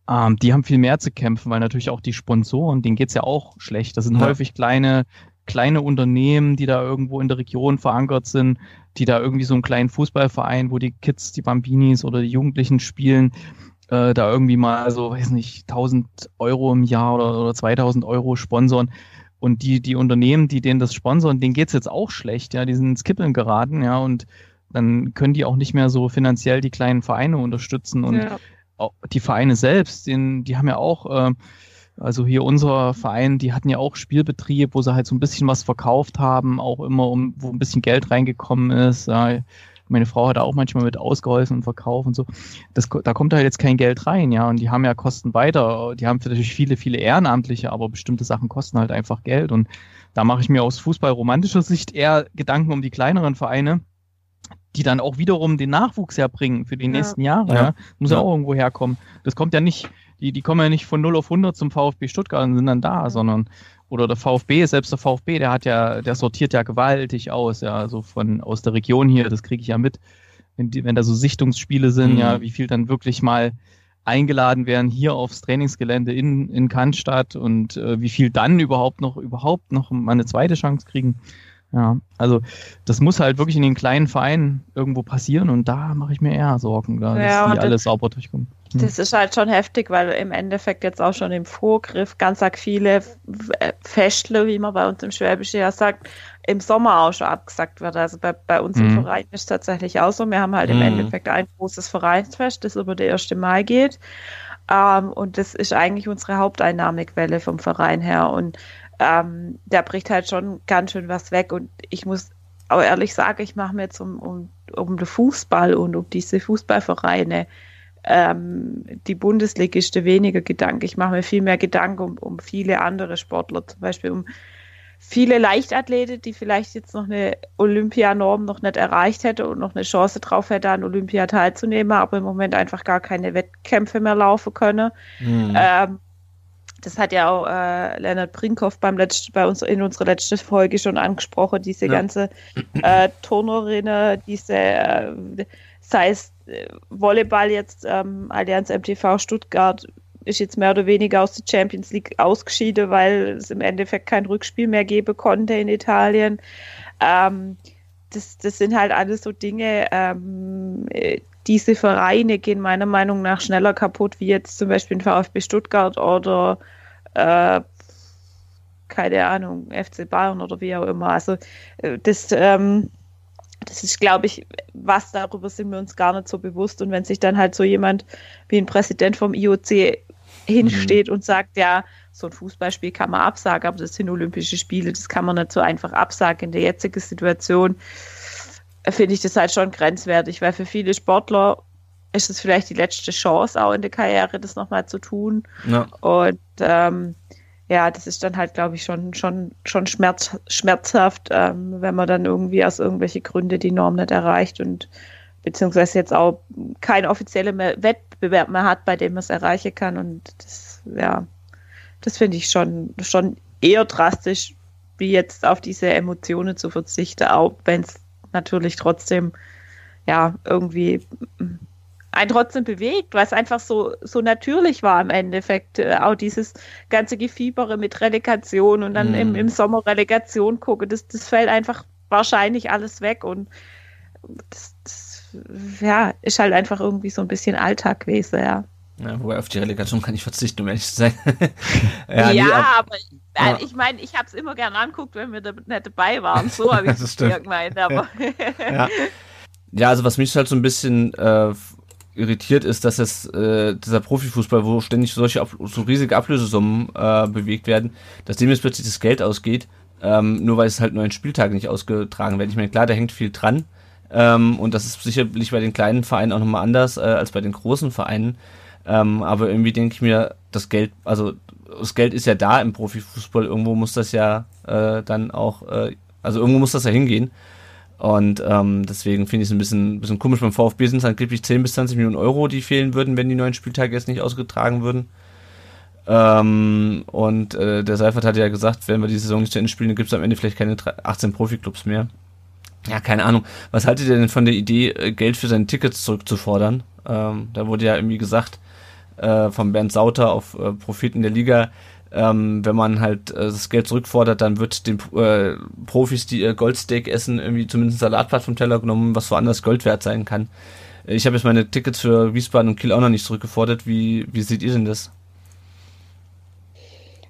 Ähm, die haben viel mehr zu kämpfen, weil natürlich auch die Sponsoren, denen geht's ja auch schlecht. Das sind Ja. häufig kleine, kleine Unternehmen, die da irgendwo in der Region verankert sind, die da irgendwie so einen kleinen Fußballverein, wo die Kids, die Bambinis oder die Jugendlichen spielen, äh, da irgendwie mal so, weiß nicht, 1000 Euro im Jahr oder, oder 2000 Euro sponsoren. Und die, die Unternehmen, die denen das sponsoren, denen geht's jetzt auch schlecht, ja, die sind ins Kippeln geraten, ja, und dann können die auch nicht mehr so finanziell die kleinen Vereine unterstützen und ja. auch die Vereine selbst, den, die haben ja auch, äh, also hier unser Verein, die hatten ja auch Spielbetrieb, wo sie halt so ein bisschen was verkauft haben, auch immer, um, wo ein bisschen Geld reingekommen ist. Ja. Meine Frau hat da auch manchmal mit ausgeholfen und verkauft und so. Das, da kommt halt jetzt kein Geld rein, ja. Und die haben ja Kosten weiter. Die haben natürlich viele, viele Ehrenamtliche, aber bestimmte Sachen kosten halt einfach Geld. Und da mache ich mir aus fußballromantischer Sicht eher Gedanken um die kleineren Vereine, die dann auch wiederum den Nachwuchs herbringen für die Ja. nächsten Jahre. Ja. Ja. Muss ja. Ja. auch irgendwo herkommen. Das kommt ja nicht, die, die kommen ja nicht von 0 auf 100 zum VfB Stuttgart und sind dann da, sondern oder der VfB, selbst der VfB, der hat ja, der sortiert ja gewaltig aus, ja, so von aus der Region hier, das kriege ich ja mit, wenn, die, wenn da so Sichtungsspiele sind, Mhm. ja, wie viel dann wirklich mal eingeladen werden hier aufs Trainingsgelände in, in Cannstatt und äh, wie viel dann überhaupt noch, überhaupt noch mal eine zweite Chance kriegen. Ja, also das muss halt wirklich in den kleinen Vereinen irgendwo passieren und da mache ich mir eher Sorgen, da, Ja, dass die alle sauber durchkommen. Hm. Das ist halt schon heftig, weil im Endeffekt jetzt auch schon im Vorgriff ganz arg viele äh, Festle, wie man bei uns im Schwäbischen ja sagt, im Sommer auch schon abgesagt wird. Also bei, bei uns im Mhm. Verein ist es tatsächlich auch so. Wir haben halt im Mhm. Endeffekt ein großes Vereinsfest, das über den 1. Mai geht. Ähm, und das ist eigentlich unsere Haupteinnahmequelle vom Verein her. Und ähm, da bricht halt schon ganz schön was weg. Und ich muss auch ehrlich sagen, ich mache mir jetzt um, um, um den Fußball und um diese Fußballvereine ähm, die Bundesligiste weniger Gedanken. Ich mache mir viel mehr Gedanken um, um viele andere Sportler, zum Beispiel um viele Leichtathleten, die vielleicht jetzt noch eine Olympianorm noch nicht erreicht hätte und noch eine Chance drauf hätte, an Olympia teilzunehmen, aber im Moment einfach gar keine Wettkämpfe mehr laufen können. Mhm. Ähm, das hat ja auch äh, Leonard Brinkhoff beim letzten, bei uns in unserer letzten Folge schon angesprochen, diese ja. ganze äh, Turnerinnen, diese, äh, sei es äh, Volleyball jetzt, ähm, Allianz MTV Stuttgart ist jetzt mehr oder weniger aus der Champions League ausgeschieden, weil es im Endeffekt kein Rückspiel mehr geben konnte in Italien. Ähm, das, das sind halt alles so Dinge, ähm, diese Vereine gehen meiner Meinung nach schneller kaputt, wie jetzt zum Beispiel ein VfB Stuttgart oder äh, keine Ahnung, FC Bayern oder wie auch immer. Also äh, das, ähm, das ist, glaube ich, was darüber sind wir uns gar nicht so bewusst. Und wenn sich dann halt so jemand wie ein Präsident vom IOC hinsteht mhm. und sagt, ja, so ein Fußballspiel kann man absagen, aber das sind Olympische Spiele, das kann man nicht so einfach absagen in der jetzigen Situation finde ich das halt schon grenzwertig, weil für viele Sportler ist es vielleicht die letzte Chance auch in der Karriere, das nochmal zu tun. Ja. Und ähm, ja, das ist dann halt, glaube ich, schon, schon, schon schmerz, schmerzhaft, ähm, wenn man dann irgendwie aus irgendwelchen Gründen die Norm nicht erreicht und beziehungsweise jetzt auch kein offizieller Wettbewerb mehr hat, bei dem man es erreichen kann. Und das, ja, das finde ich schon, schon eher drastisch, wie jetzt auf diese Emotionen zu verzichten, auch wenn es natürlich trotzdem, ja, irgendwie einen trotzdem bewegt, weil es einfach so, so natürlich war im Endeffekt. Äh, auch dieses ganze Gefiebere mit Relegation und dann mm. im, im Sommer Relegation gucke, das, das fällt einfach wahrscheinlich alles weg und das, das ja, ist halt einfach irgendwie so ein bisschen Alltag gewesen, ja. Ja, wobei auf die Relegation kann ich verzichten, um ehrlich zu sein. ja, ja ab, aber ja. ich meine, ich habe es immer gerne anguckt, wenn wir da nicht dabei waren. So habe ich es gemeint. Aber ja. ja, also was mich halt so ein bisschen äh, irritiert ist, dass es äh, dieser Profifußball, wo ständig solche so riesige Ablösesummen äh, bewegt werden, dass dem jetzt plötzlich das Geld ausgeht, ähm, nur weil es halt neun Spieltage nicht ausgetragen werden. Ich meine, klar, da hängt viel dran. Ähm, und das ist sicherlich bei den kleinen Vereinen auch nochmal anders äh, als bei den großen Vereinen. Ähm, aber irgendwie denke ich mir, das Geld, also das Geld ist ja da im Profifußball, irgendwo muss das ja äh, dann auch, äh, also irgendwo muss das ja hingehen. Und ähm, deswegen finde ich es ein bisschen, bisschen komisch. Beim VfB sind es angeblich 10 bis 20 Millionen Euro, die fehlen würden, wenn die neuen Spieltage jetzt nicht ausgetragen würden. Ähm, und äh, der Seifert hat ja gesagt, wenn wir die Saison nicht zu Ende spielen, dann gibt es am Ende vielleicht keine 18 Profiklubs mehr. Ja, keine Ahnung. Was haltet ihr denn von der Idee, äh, Geld für seine Tickets zurückzufordern? Ähm, da wurde ja irgendwie gesagt, äh, von Bernd Sauter auf äh, Propheten der Liga, ähm, wenn man halt äh, das Geld zurückfordert, dann wird den äh, Profis, die ihr Goldsteak essen, irgendwie zumindest ein Salatblatt vom Teller genommen, was woanders Gold wert sein kann. Ich habe jetzt meine Tickets für Wiesbaden und Kiel auch noch nicht zurückgefordert. Wie, wie seht ihr denn das?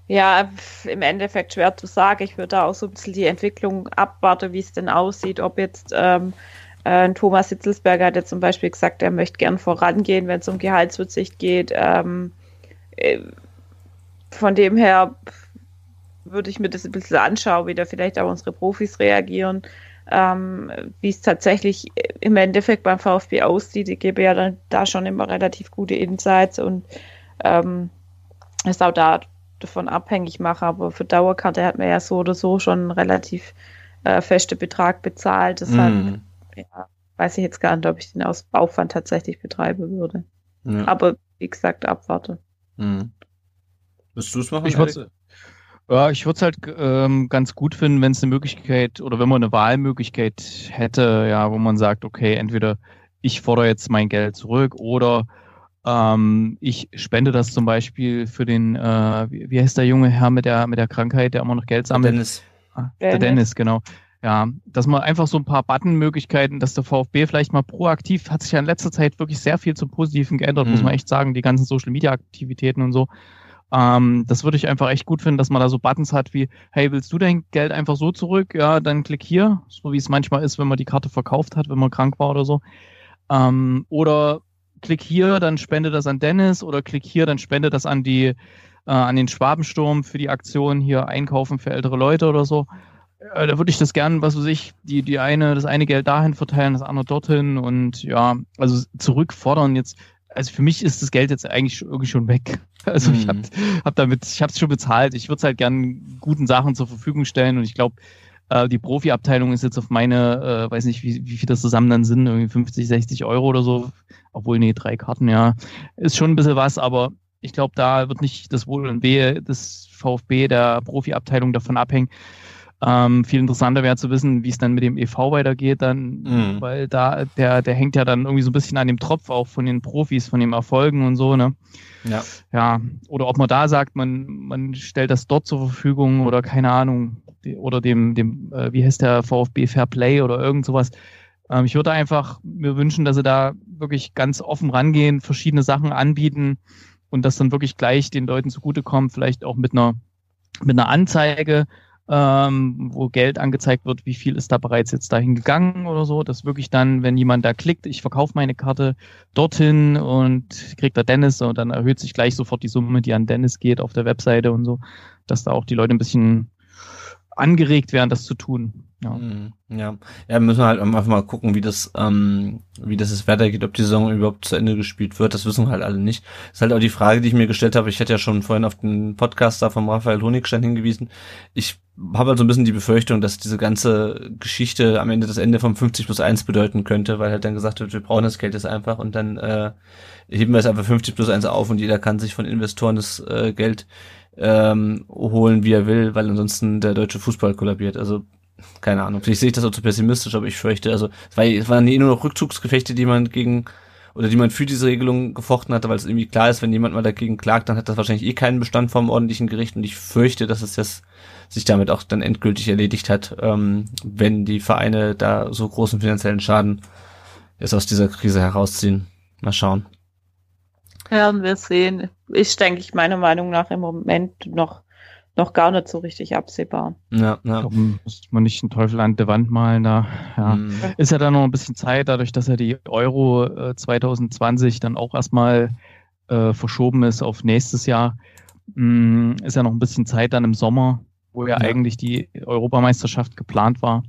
Ja, im Endeffekt schwer zu sagen. Ich würde da auch so ein bisschen die Entwicklung abwarten, wie es denn aussieht, ob jetzt ähm, äh, Thomas Hitzelsberger hat ja zum Beispiel gesagt, er möchte gern vorangehen, wenn es um Gehaltsverzicht geht. Ähm, äh, von dem her würde ich mir das ein bisschen anschauen, wie da vielleicht auch unsere Profis reagieren, ähm, wie es tatsächlich im Endeffekt beim VfB aussieht. Ich gebe ja dann da schon immer relativ gute Insights und ähm, es auch da davon abhängig mache, aber für Dauerkarte hat man ja so oder so schon einen relativ äh, festen Betrag bezahlt. Deshalb mm. ja, weiß ich jetzt gar nicht, ob ich den Aufwand tatsächlich betreiben würde. Ja. Aber wie gesagt, abwarte. Mhm. Willst du es machen? Ich würde ja, ich würde es halt ähm, ganz gut finden, wenn es eine Möglichkeit oder wenn man eine Wahlmöglichkeit hätte, ja, wo man sagt, okay, entweder ich fordere jetzt mein Geld zurück oder ähm, ich spende das zum Beispiel für den, äh, wie, wie heißt der junge Herr mit der mit der Krankheit, der immer noch Geld sammelt? Dennis. Ah, der Dennis, Dennis genau. Ja, dass man einfach so ein paar Button-Möglichkeiten, dass der VfB vielleicht mal proaktiv, hat sich ja in letzter Zeit wirklich sehr viel zum Positiven geändert, mhm. muss man echt sagen, die ganzen Social-Media-Aktivitäten und so. Ähm, das würde ich einfach echt gut finden, dass man da so Buttons hat wie, hey, willst du dein Geld einfach so zurück? Ja, dann klick hier, so wie es manchmal ist, wenn man die Karte verkauft hat, wenn man krank war oder so. Ähm, oder klick hier, dann spende das an Dennis oder klick hier, dann spende das an die, äh, an den Schwabensturm für die Aktion hier einkaufen für ältere Leute oder so. Äh, da würde ich das gern, was weiß ich, die, die eine, das eine Geld dahin verteilen, das andere dorthin und ja, also zurückfordern jetzt. Also für mich ist das Geld jetzt eigentlich irgendwie schon weg. Also ich habe hab damit, ich habe es schon bezahlt. Ich würde es halt gern guten Sachen zur Verfügung stellen und ich glaube, äh, die Profi-Abteilung ist jetzt auf meine, äh, weiß nicht, wie, wie viel das zusammen dann sind, irgendwie 50, 60 Euro oder so. Obwohl, nee, drei Karten, ja. Ist schon ein bisschen was, aber ich glaube, da wird nicht das Wohl und Wehe des VfB, der Profi-Abteilung davon abhängen. Ähm, viel interessanter wäre zu wissen, wie es dann mit dem EV weitergeht, dann, Mhm. weil da, der, der hängt ja dann irgendwie so ein bisschen an dem Tropf auch von den Profis, von den Erfolgen und so, ne? Ja. Ja, oder ob man da sagt, man, man stellt das dort zur Verfügung oder keine Ahnung, oder dem, dem, äh, wie heißt der VfB Fair Play oder irgend sowas. Ähm, ich würde einfach mir wünschen, dass sie da wirklich ganz offen rangehen, verschiedene Sachen anbieten und das dann wirklich gleich den Leuten zugutekommt, vielleicht auch mit einer, mit einer Anzeige, ähm, wo Geld angezeigt wird, wie viel ist da bereits jetzt dahin gegangen oder so, dass wirklich dann, wenn jemand da klickt, ich verkaufe meine Karte dorthin und kriegt da Dennis und dann erhöht sich gleich sofort die Summe, die an Dennis geht auf der Webseite und so, dass da auch die Leute ein bisschen angeregt werden, das zu tun. Ja. Mhm. Ja, ja, müssen wir halt einfach mal gucken, wie das, ähm, wie das jetzt weitergeht, ob die Saison überhaupt zu Ende gespielt wird. Das wissen wir halt alle nicht. Das ist halt auch die Frage, die ich mir gestellt habe. Ich hatte ja schon vorhin auf den Podcast da vom Raphael Honigstein hingewiesen. Ich habe halt so ein bisschen die Befürchtung, dass diese ganze Geschichte am Ende das Ende vom 50 plus 1 bedeuten könnte, weil halt dann gesagt wird, wir brauchen das Geld jetzt einfach und dann äh, heben wir es einfach 50 plus 1 auf und jeder kann sich von Investoren das äh, Geld ähm, holen, wie er will, weil ansonsten der deutsche Fußball kollabiert. Also keine Ahnung, vielleicht sehe ich das auch zu pessimistisch, aber ich fürchte, also es, war, es waren eh nur noch Rückzugsgefechte, die man gegen oder die man für diese Regelung gefochten hatte, weil es irgendwie klar ist, wenn jemand mal dagegen klagt, dann hat das wahrscheinlich eh keinen Bestand vom ordentlichen Gericht und ich fürchte, dass es jetzt sich damit auch dann endgültig erledigt hat, ähm, wenn die Vereine da so großen finanziellen Schaden jetzt aus dieser Krise herausziehen. Mal schauen. Werden wir sehen. Ist, denke ich, meiner Meinung nach im Moment noch, noch gar nicht so richtig absehbar. Ja, ja. glaube, muss man nicht einen Teufel an der Wand malen da. Ja. Mhm. Ist ja dann noch ein bisschen Zeit, dadurch, dass ja die Euro äh, 2020 dann auch erstmal äh, verschoben ist auf nächstes Jahr, mh, ist ja noch ein bisschen Zeit dann im Sommer, wo ja, Ja. eigentlich die Europameisterschaft geplant war.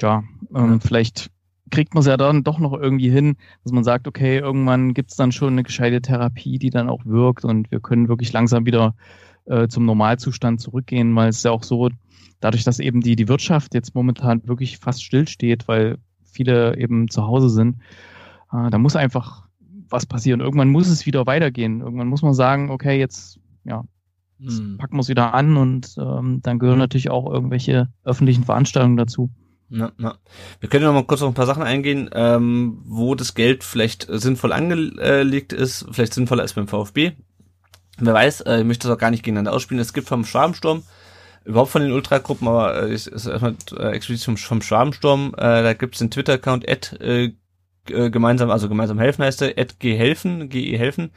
Ja, ähm, Ja. vielleicht kriegt man es ja dann doch noch irgendwie hin, dass man sagt, okay, irgendwann gibt es dann schon eine gescheite Therapie, die dann auch wirkt und wir können wirklich langsam wieder äh, zum Normalzustand zurückgehen, weil es ist ja auch so, dadurch, dass eben die, die Wirtschaft jetzt momentan wirklich fast stillsteht, weil viele eben zu Hause sind, äh, da muss einfach was passieren. Irgendwann muss es wieder weitergehen. Irgendwann muss man sagen, okay, jetzt ja, jetzt Mhm. packen wir es wieder an und ähm, dann gehören natürlich auch irgendwelche öffentlichen Veranstaltungen dazu. Na, na. Wir können noch mal kurz auf ein paar Sachen eingehen, ähm, wo das Geld vielleicht sinnvoll angelegt ist, vielleicht sinnvoller als beim VfB. Wer weiß, äh, ich möchte das auch gar nicht gegeneinander ausspielen. Es gibt vom Schwabensturm, überhaupt von den Ultragruppen, aber äh, ich- ist erstmal äh, explizit vom, vom Schwabensturm, äh, da gibt es den Twitter-Account at, äh, äh, gemeinsam, also gemeinsam helfen heißt der, at ghelfen, ge helfen.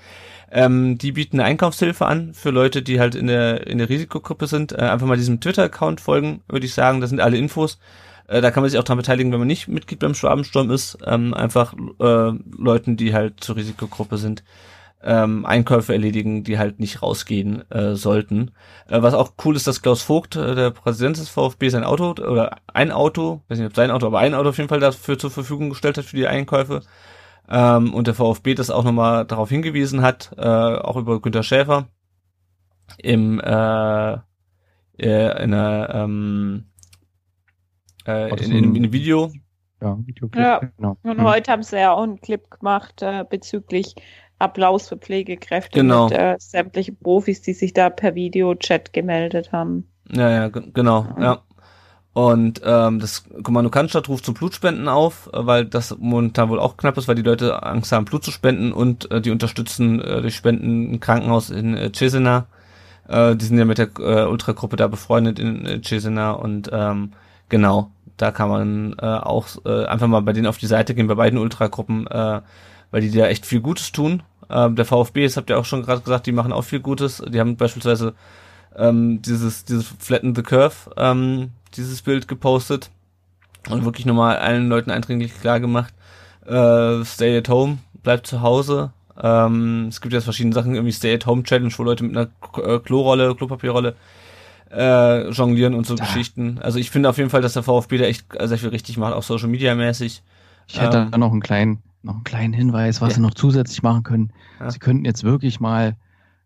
Ähm, die bieten eine Einkaufshilfe an für Leute, die halt in der, in der Risikogruppe sind. Äh, einfach mal diesem Twitter-Account folgen, würde ich sagen. Da sind alle Infos. Äh, da kann man sich auch daran beteiligen, wenn man nicht Mitglied beim Schwabensturm ist. Ähm, einfach äh, Leuten, die halt zur Risikogruppe sind, ähm, Einkäufe erledigen, die halt nicht rausgehen äh, sollten. Äh, was auch cool ist, dass Klaus Vogt, äh, der Präsident des VfB, sein Auto oder ein Auto, weiß nicht ob sein Auto, aber ein Auto auf jeden Fall dafür zur Verfügung gestellt hat für die Einkäufe. Ähm, und der VfB das auch nochmal darauf hingewiesen hat, äh, auch über Günter Schäfer im äh, äh, in einer ähm, äh, in, in, in einem Video. Ja, Videoclip, Ja. genau. Und Mhm. heute haben sie ja auch einen Clip gemacht äh, bezüglich Applaus für Pflegekräfte Genau. mit äh, sämtlichen Profis, die sich da per Videochat gemeldet haben. Ja, ja, genau, ja. Und ähm, das Kommando Cannstatt ruft zu Blutspenden auf, äh, weil das momentan wohl auch knapp ist, weil die Leute Angst haben, Blut zu spenden und äh, die unterstützen äh, durch Spenden ein Krankenhaus in äh, Cesena. Äh, die sind ja mit der äh, Ultragruppe da befreundet in äh, Cesena und ähm, genau, da kann man äh, auch äh, einfach mal bei denen auf die Seite gehen, bei beiden Ultragruppen, äh, weil die da echt viel Gutes tun. Ähm, der VfB, das habt ihr auch schon gerade gesagt, die machen auch viel Gutes. Die haben beispielsweise ähm, dieses, dieses Flatten the Curve, ähm, dieses Bild gepostet und wirklich nochmal allen Leuten eindringlich klar gemacht, äh, stay at home, bleibt zu Hause. Ähm, es gibt jetzt verschiedene Sachen, irgendwie Stay-at-Home-Challenge, wo Leute mit einer äh, Klorolle, Klopapierrolle äh, jonglieren und so Geschichten. Also ich finde auf jeden Fall, dass der VfB da echt sehr viel richtig macht, auch Social Media mäßig. Ich hätte Ähm. da noch einen kleinen, noch einen kleinen Hinweis, was Ja. Sie noch zusätzlich machen können. Ja. Sie könnten jetzt wirklich mal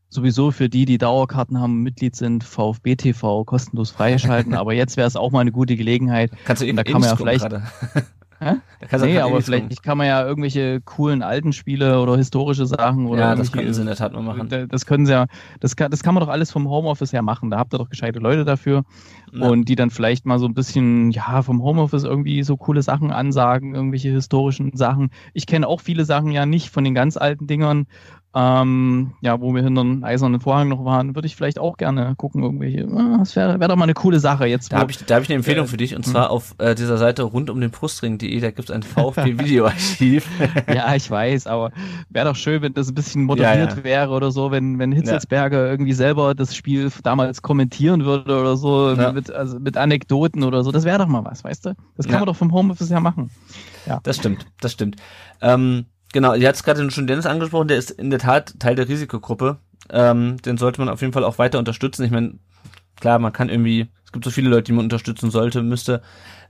sowieso für die, die Dauerkarten haben, Mitglied sind, VfB TV kostenlos freischalten. aber jetzt wäre es auch mal eine gute Gelegenheit. Kannst du eben da kann man ja vielleicht- Hä? Nee, aber vielleicht gucken. kann man ja irgendwelche coolen alten Spiele oder historische Sachen oder Ja, das könnten sie in der Tat mal machen. Da- Das können sie ja, das kann, das kann man doch alles vom Homeoffice her machen. Da habt ihr doch gescheite Leute dafür Ja. und die dann vielleicht mal so ein bisschen, ja, vom Homeoffice irgendwie so coole Sachen ansagen, irgendwelche historischen Sachen. Ich kenne auch viele Sachen ja nicht von den ganz alten Dingern. Ähm, ja, wo wir hinter einem eisernen Vorhang noch waren, würde ich vielleicht auch gerne gucken, irgendwelche. Ah, Das wäre wär doch mal eine coole Sache jetzt. Da habe ich, da hab ich eine Empfehlung Äh, für dich und hm. zwar auf äh, dieser Seite rund um den Brustring.de, da gibt's ein VfB-Videoarchiv. Ja, ich weiß, aber wäre doch schön, wenn das ein bisschen moderiert Ja, ja. wäre oder so, wenn, wenn Hitzelsberger irgendwie selber das Spiel damals kommentieren würde oder so, Ja. Mit, also mit Anekdoten oder so. Das wäre doch mal was, weißt du? Das kann Ja. man doch vom Homeoffice ja machen. Das stimmt, das stimmt. Ähm, genau, ihr hat es gerade schon Dennis angesprochen, der ist in der Tat Teil der Risikogruppe. Ähm, den sollte man auf jeden Fall auch weiter unterstützen. Ich meine, klar, man kann irgendwie, es gibt so viele Leute, die man unterstützen sollte, müsste.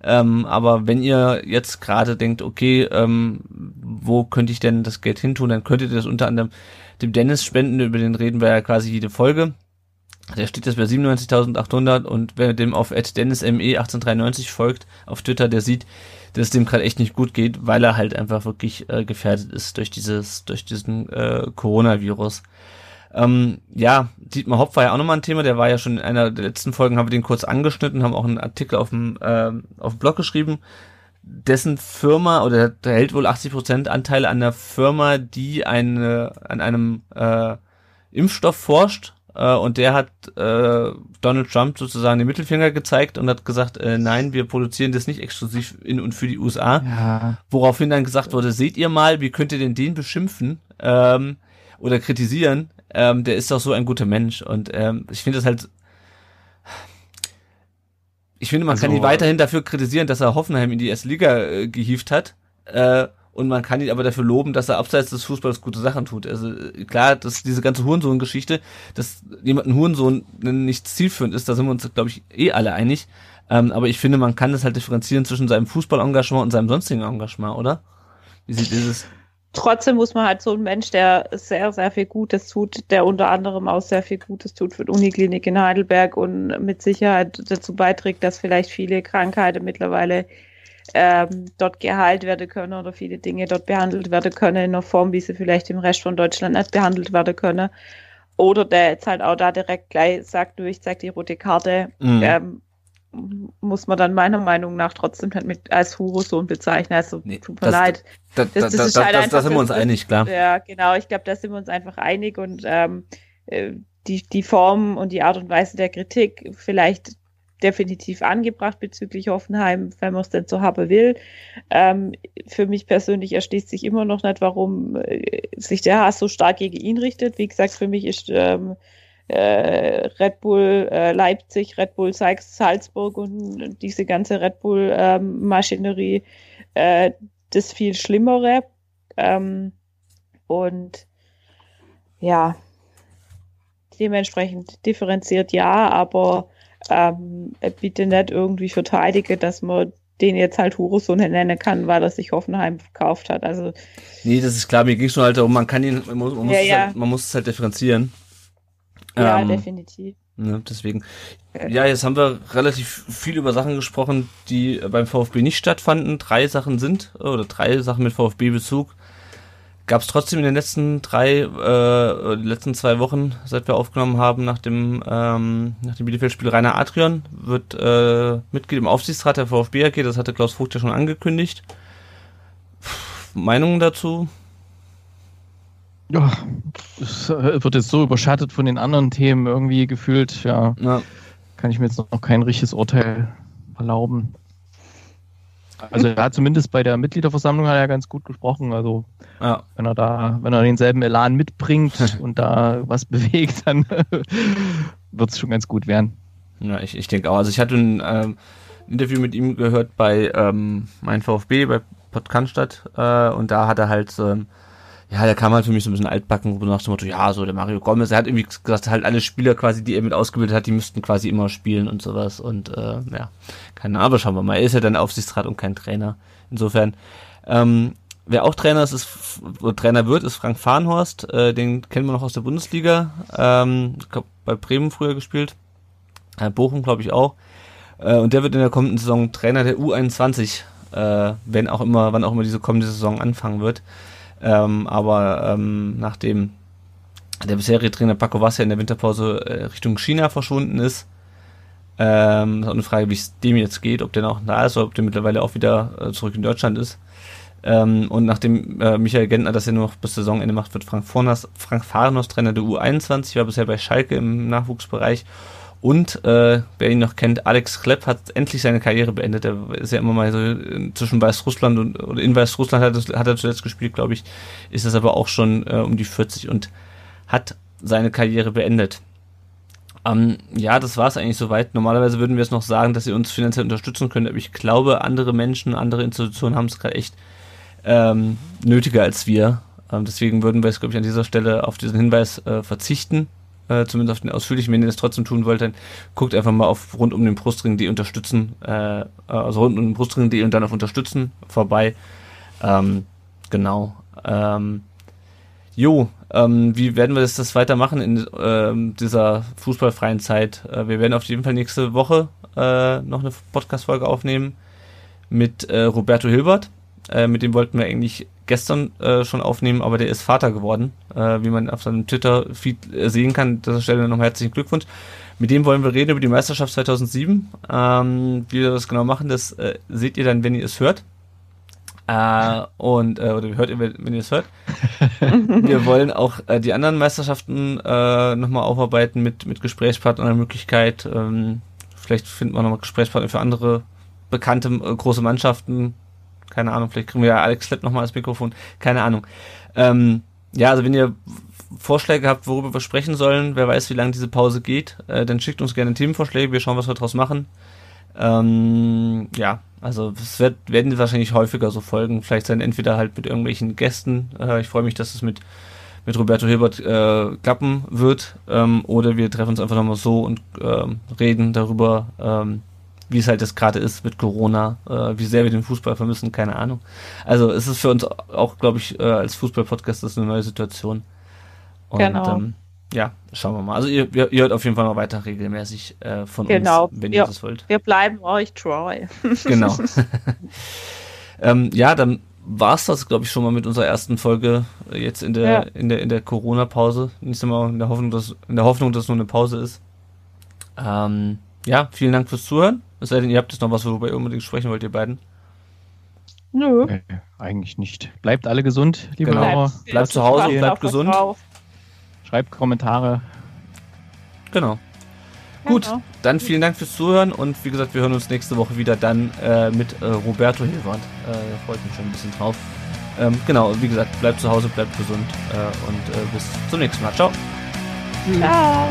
Ähm, aber wenn ihr jetzt gerade denkt, okay, ähm, wo könnte ich denn das Geld hintun, dann könntet ihr das unter anderem dem Dennis spenden, über den reden wir ja quasi jede Folge. Der steht jetzt bei 97.800 und wer dem auf dennisme1893 folgt auf Twitter, der sieht, dass es dem gerade echt nicht gut geht, weil er halt einfach wirklich äh, gefährdet ist durch dieses, durch diesen äh, Coronavirus. Ähm, ja, Dietmar Hopp war ja auch nochmal ein Thema, der war ja schon in einer der letzten Folgen, haben wir den kurz angeschnitten, haben auch einen Artikel auf dem, ähm, auf dem Blog geschrieben. Dessen Firma, oder der hält wohl 80% Anteile an der Firma, die eine, an einem äh, Impfstoff forscht. Äh, und der hat äh, Donald Trump sozusagen den Mittelfinger gezeigt und hat gesagt, äh, nein, wir produzieren das nicht exklusiv in und für die USA. Ja. Woraufhin dann gesagt wurde, seht ihr mal, wie könnt ihr denn den beschimpfen ähm, oder kritisieren? Ähm, der ist doch so ein guter Mensch. Und ähm, ich finde das halt. Ich finde, man Also- kann ihn weiterhin dafür kritisieren, dass er Hoffenheim in die erste Liga äh, gehievt hat. Äh, und man kann ihn aber dafür loben, dass er abseits des Fußballs gute Sachen tut. Also äh, klar, dass diese ganze Hurensohn-Geschichte, dass jemand ein Hurensohn nicht zielführend ist, da sind wir uns, glaube ich, eh alle einig. Ähm, aber ich finde, man kann das halt differenzieren zwischen seinem Fußballengagement und seinem sonstigen Engagement, oder? Wie sieht dieses? Trotzdem muss man halt so ein Mensch, der sehr, sehr viel Gutes tut, der unter anderem auch sehr viel Gutes tut für die Uniklinik in Heidelberg und mit Sicherheit dazu beiträgt, dass vielleicht viele Krankheiten mittlerweile ähm, dort geheilt werden können oder viele Dinge dort behandelt werden können in einer Form, wie sie vielleicht im Rest von Deutschland nicht behandelt werden können. Oder der jetzt halt auch da direkt gleich sagt, du, ich zeig die rote Karte, Mhm. ähm, muss man dann meiner Meinung nach trotzdem nicht mit als Hurensohn bezeichnen. Also Nee, tut mir das- leid. Da, Das- da, das da, ist halt da, einfach sind wir uns das- einig, klar. Ja, genau. Ich glaube, da sind wir uns einfach einig und ähm, äh, die, die Form und die Art und Weise der Kritik vielleicht definitiv angebracht bezüglich Hoffenheim, wenn man es denn so haben will. Ähm, für mich persönlich erschließt sich immer noch nicht, warum äh, sich der Hass so stark gegen ihn richtet. Wie gesagt, für mich ist ähm, äh, Red Bull äh, Leipzig, Red Bull Salzburg und diese ganze Red Bull ähm, äh, das viel Schlimmere. Ähm, und ja, dementsprechend differenziert ja, aber ähm, bitte nicht irgendwie verteidige, dass man den jetzt halt Hurensohn nennen kann, weil er sich Hoffenheim verkauft hat. Also Nee, das ist klar, mir ging es nur halt darum, man kann ihn, man muss, man muss, Ja, es, ja. Halt, man muss es halt differenzieren. ja, Ähm, definitiv. Ne, deswegen. Ja, jetzt haben wir relativ viel über Sachen gesprochen, die beim VfB nicht stattfanden. Drei Sachen sind, oder drei Sachen mit VfB-Bezug. Gab es trotzdem in den letzten drei, äh, letzten zwei Wochen, seit wir aufgenommen haben, nach dem, ähm, nach dem Bielefeld-Spiel Rainer Adrian, wird äh, Mitglied im Aufsichtsrat der VfB AG, das hatte Klaus Vogt ja schon angekündigt. Meinungen dazu? Ja, es äh, wird jetzt so überschattet von den anderen Themen irgendwie gefühlt, ja, Ja, kann ich mir jetzt noch kein richtiges Urteil erlauben. Also er hat zumindest bei der Mitgliederversammlung hat er ganz gut gesprochen. Also ja. wenn er da, wenn er denselben Elan mitbringt und da was bewegt, dann wird es schon ganz gut werden. Ja, ich, ich denke auch. Also ich hatte ein ähm, Interview mit ihm gehört bei ähm, mein VfB, bei Podcast äh, und da hat er halt ähm, ja, der kam halt für mich so ein bisschen altbacken, nach dem Motto, ja, so der Mario Gomez, er hat irgendwie gesagt, halt alle Spieler quasi, die er mit ausgebildet hat, die müssten quasi immer spielen und sowas und äh, ja, keine Ahnung, aber schauen wir mal, er ist ja dann Aufsichtsrat und kein Trainer, insofern. Ähm, wer auch Trainer ist, ist oder Trainer wird, ist Frank Farnhorst, äh, den kennen wir noch aus der Bundesliga, ähm, glaub, bei Bremen früher gespielt, äh, Bochum glaube ich auch, äh, und der wird in der kommenden Saison Trainer der U21, äh, wenn auch immer, wann auch immer diese kommende Saison anfangen wird. Ähm, aber ähm, nachdem der bisherige Trainer Paco Vassia in der Winterpause äh, Richtung China verschwunden ist, ähm, ist auch eine Frage, wie es dem jetzt geht, ob der noch da ist oder ob der mittlerweile auch wieder äh, zurück in Deutschland ist. Ähm, und nachdem äh, Michael Gentner das ja nur noch bis Saisonende macht, wird Frank, Fornas, Frank Farnos Trainer der U21, war bisher bei Schalke im Nachwuchsbereich und äh, wer ihn noch kennt, Alex Klepp hat endlich seine Karriere beendet. Er ist ja immer mal so zwischen Weißrussland und oder in Weißrussland hat, hat er zuletzt gespielt, glaube ich. Ist das aber auch schon äh, um die 40 und hat seine Karriere beendet. Ähm, ja, das war es eigentlich soweit. Normalerweise würden wir es noch sagen, dass sie uns finanziell unterstützen können, aber ich glaube, andere Menschen, andere Institutionen haben es gerade echt ähm, nötiger als wir. Ähm, deswegen würden wir es, glaube ich, an dieser Stelle auf diesen Hinweis äh, verzichten äh, zumindest auf den ausführlichen. Wenn ihr das trotzdem tun wollt, dann guckt einfach mal auf rund um den Brustring.de unterstützen, äh, also rund um den Brustring.de und dann auf unterstützen vorbei. Ähm, genau. Ähm, jo, ähm, wie werden wir das, das weitermachen in ähm, dieser fußballfreien Zeit? Äh, wir werden auf jeden Fall nächste Woche äh, noch eine Podcast-Folge aufnehmen mit äh, Roberto Hilbert. Äh, mit dem wollten wir eigentlich gestern äh, schon aufnehmen, aber der ist Vater geworden, äh, wie man auf seinem Twitter-Feed äh, sehen kann. An dieser Stelle nochmal herzlichen Glückwunsch. Mit dem wollen wir reden über die Meisterschaft 2007. Ähm, wie wir das genau machen, das äh, seht ihr dann, wenn ihr es hört. Äh, und oder hört ihr, wenn ihr es hört. wir wollen auch die anderen Meisterschaften äh, nochmal aufarbeiten mit mit Gesprächspartnern Möglichkeit. Ähm, vielleicht finden wir nochmal Gesprächspartner für andere bekannte große Mannschaften, keine Ahnung, vielleicht kriegen wir ja Alex Slepp nochmal als Mikrofon. Keine Ahnung. Ähm, ja, also wenn ihr Vorschläge habt, worüber wir sprechen sollen, wer weiß, wie lange diese Pause geht, äh, dann schickt uns gerne Themenvorschläge, wir schauen, was wir daraus machen. Ähm, ja, also es wird, werden wahrscheinlich häufiger so Folgen, vielleicht sein entweder halt mit irgendwelchen Gästen. Äh, ich freue mich, dass es mit mit Roberto Hilbert äh, klappen wird, ähm, oder wir treffen uns einfach nochmal so und ähm, reden darüber, ähm, wie es halt jetzt gerade ist mit Corona, äh, wie sehr wir den Fußball vermissen, keine Ahnung. Also es ist für uns auch, glaube ich, äh, als Fußball-Podcast das eine neue Situation. Und, genau. Ähm, ja, schauen wir mal. Also ihr, ihr, hört auf jeden Fall noch weiter regelmäßig äh, von genau. uns, wenn ihr das wollt. Wir bleiben euch treu. genau. ähm, ja, dann war es das, glaube ich, schon mal mit unserer ersten Folge äh, jetzt in der ja. in der in der Corona-Pause. Nicht einmal in der Hoffnung, dass in der Hoffnung, dass es nur eine Pause ist. Ähm, ja, vielen Dank fürs Zuhören. Es sei denn, ihr habt jetzt noch was, worüber ihr unbedingt sprechen wollt, ihr beiden. Nö. Nee, eigentlich nicht. Bleibt alle gesund, liebe genau. Hörer. Bleibt, bleibt zu Hause, bleibt gesund. Drauf. Schreibt Kommentare. Genau. Gut, genau. dann vielen Dank fürs Zuhören und wie gesagt, wir hören uns nächste Woche wieder dann äh, mit äh, Roberto Hilwand. Äh, freut mich schon ein bisschen drauf. Ähm, genau, wie gesagt, bleibt zu Hause, bleibt gesund äh, und äh, bis zum nächsten Mal. Ciao. Ciao.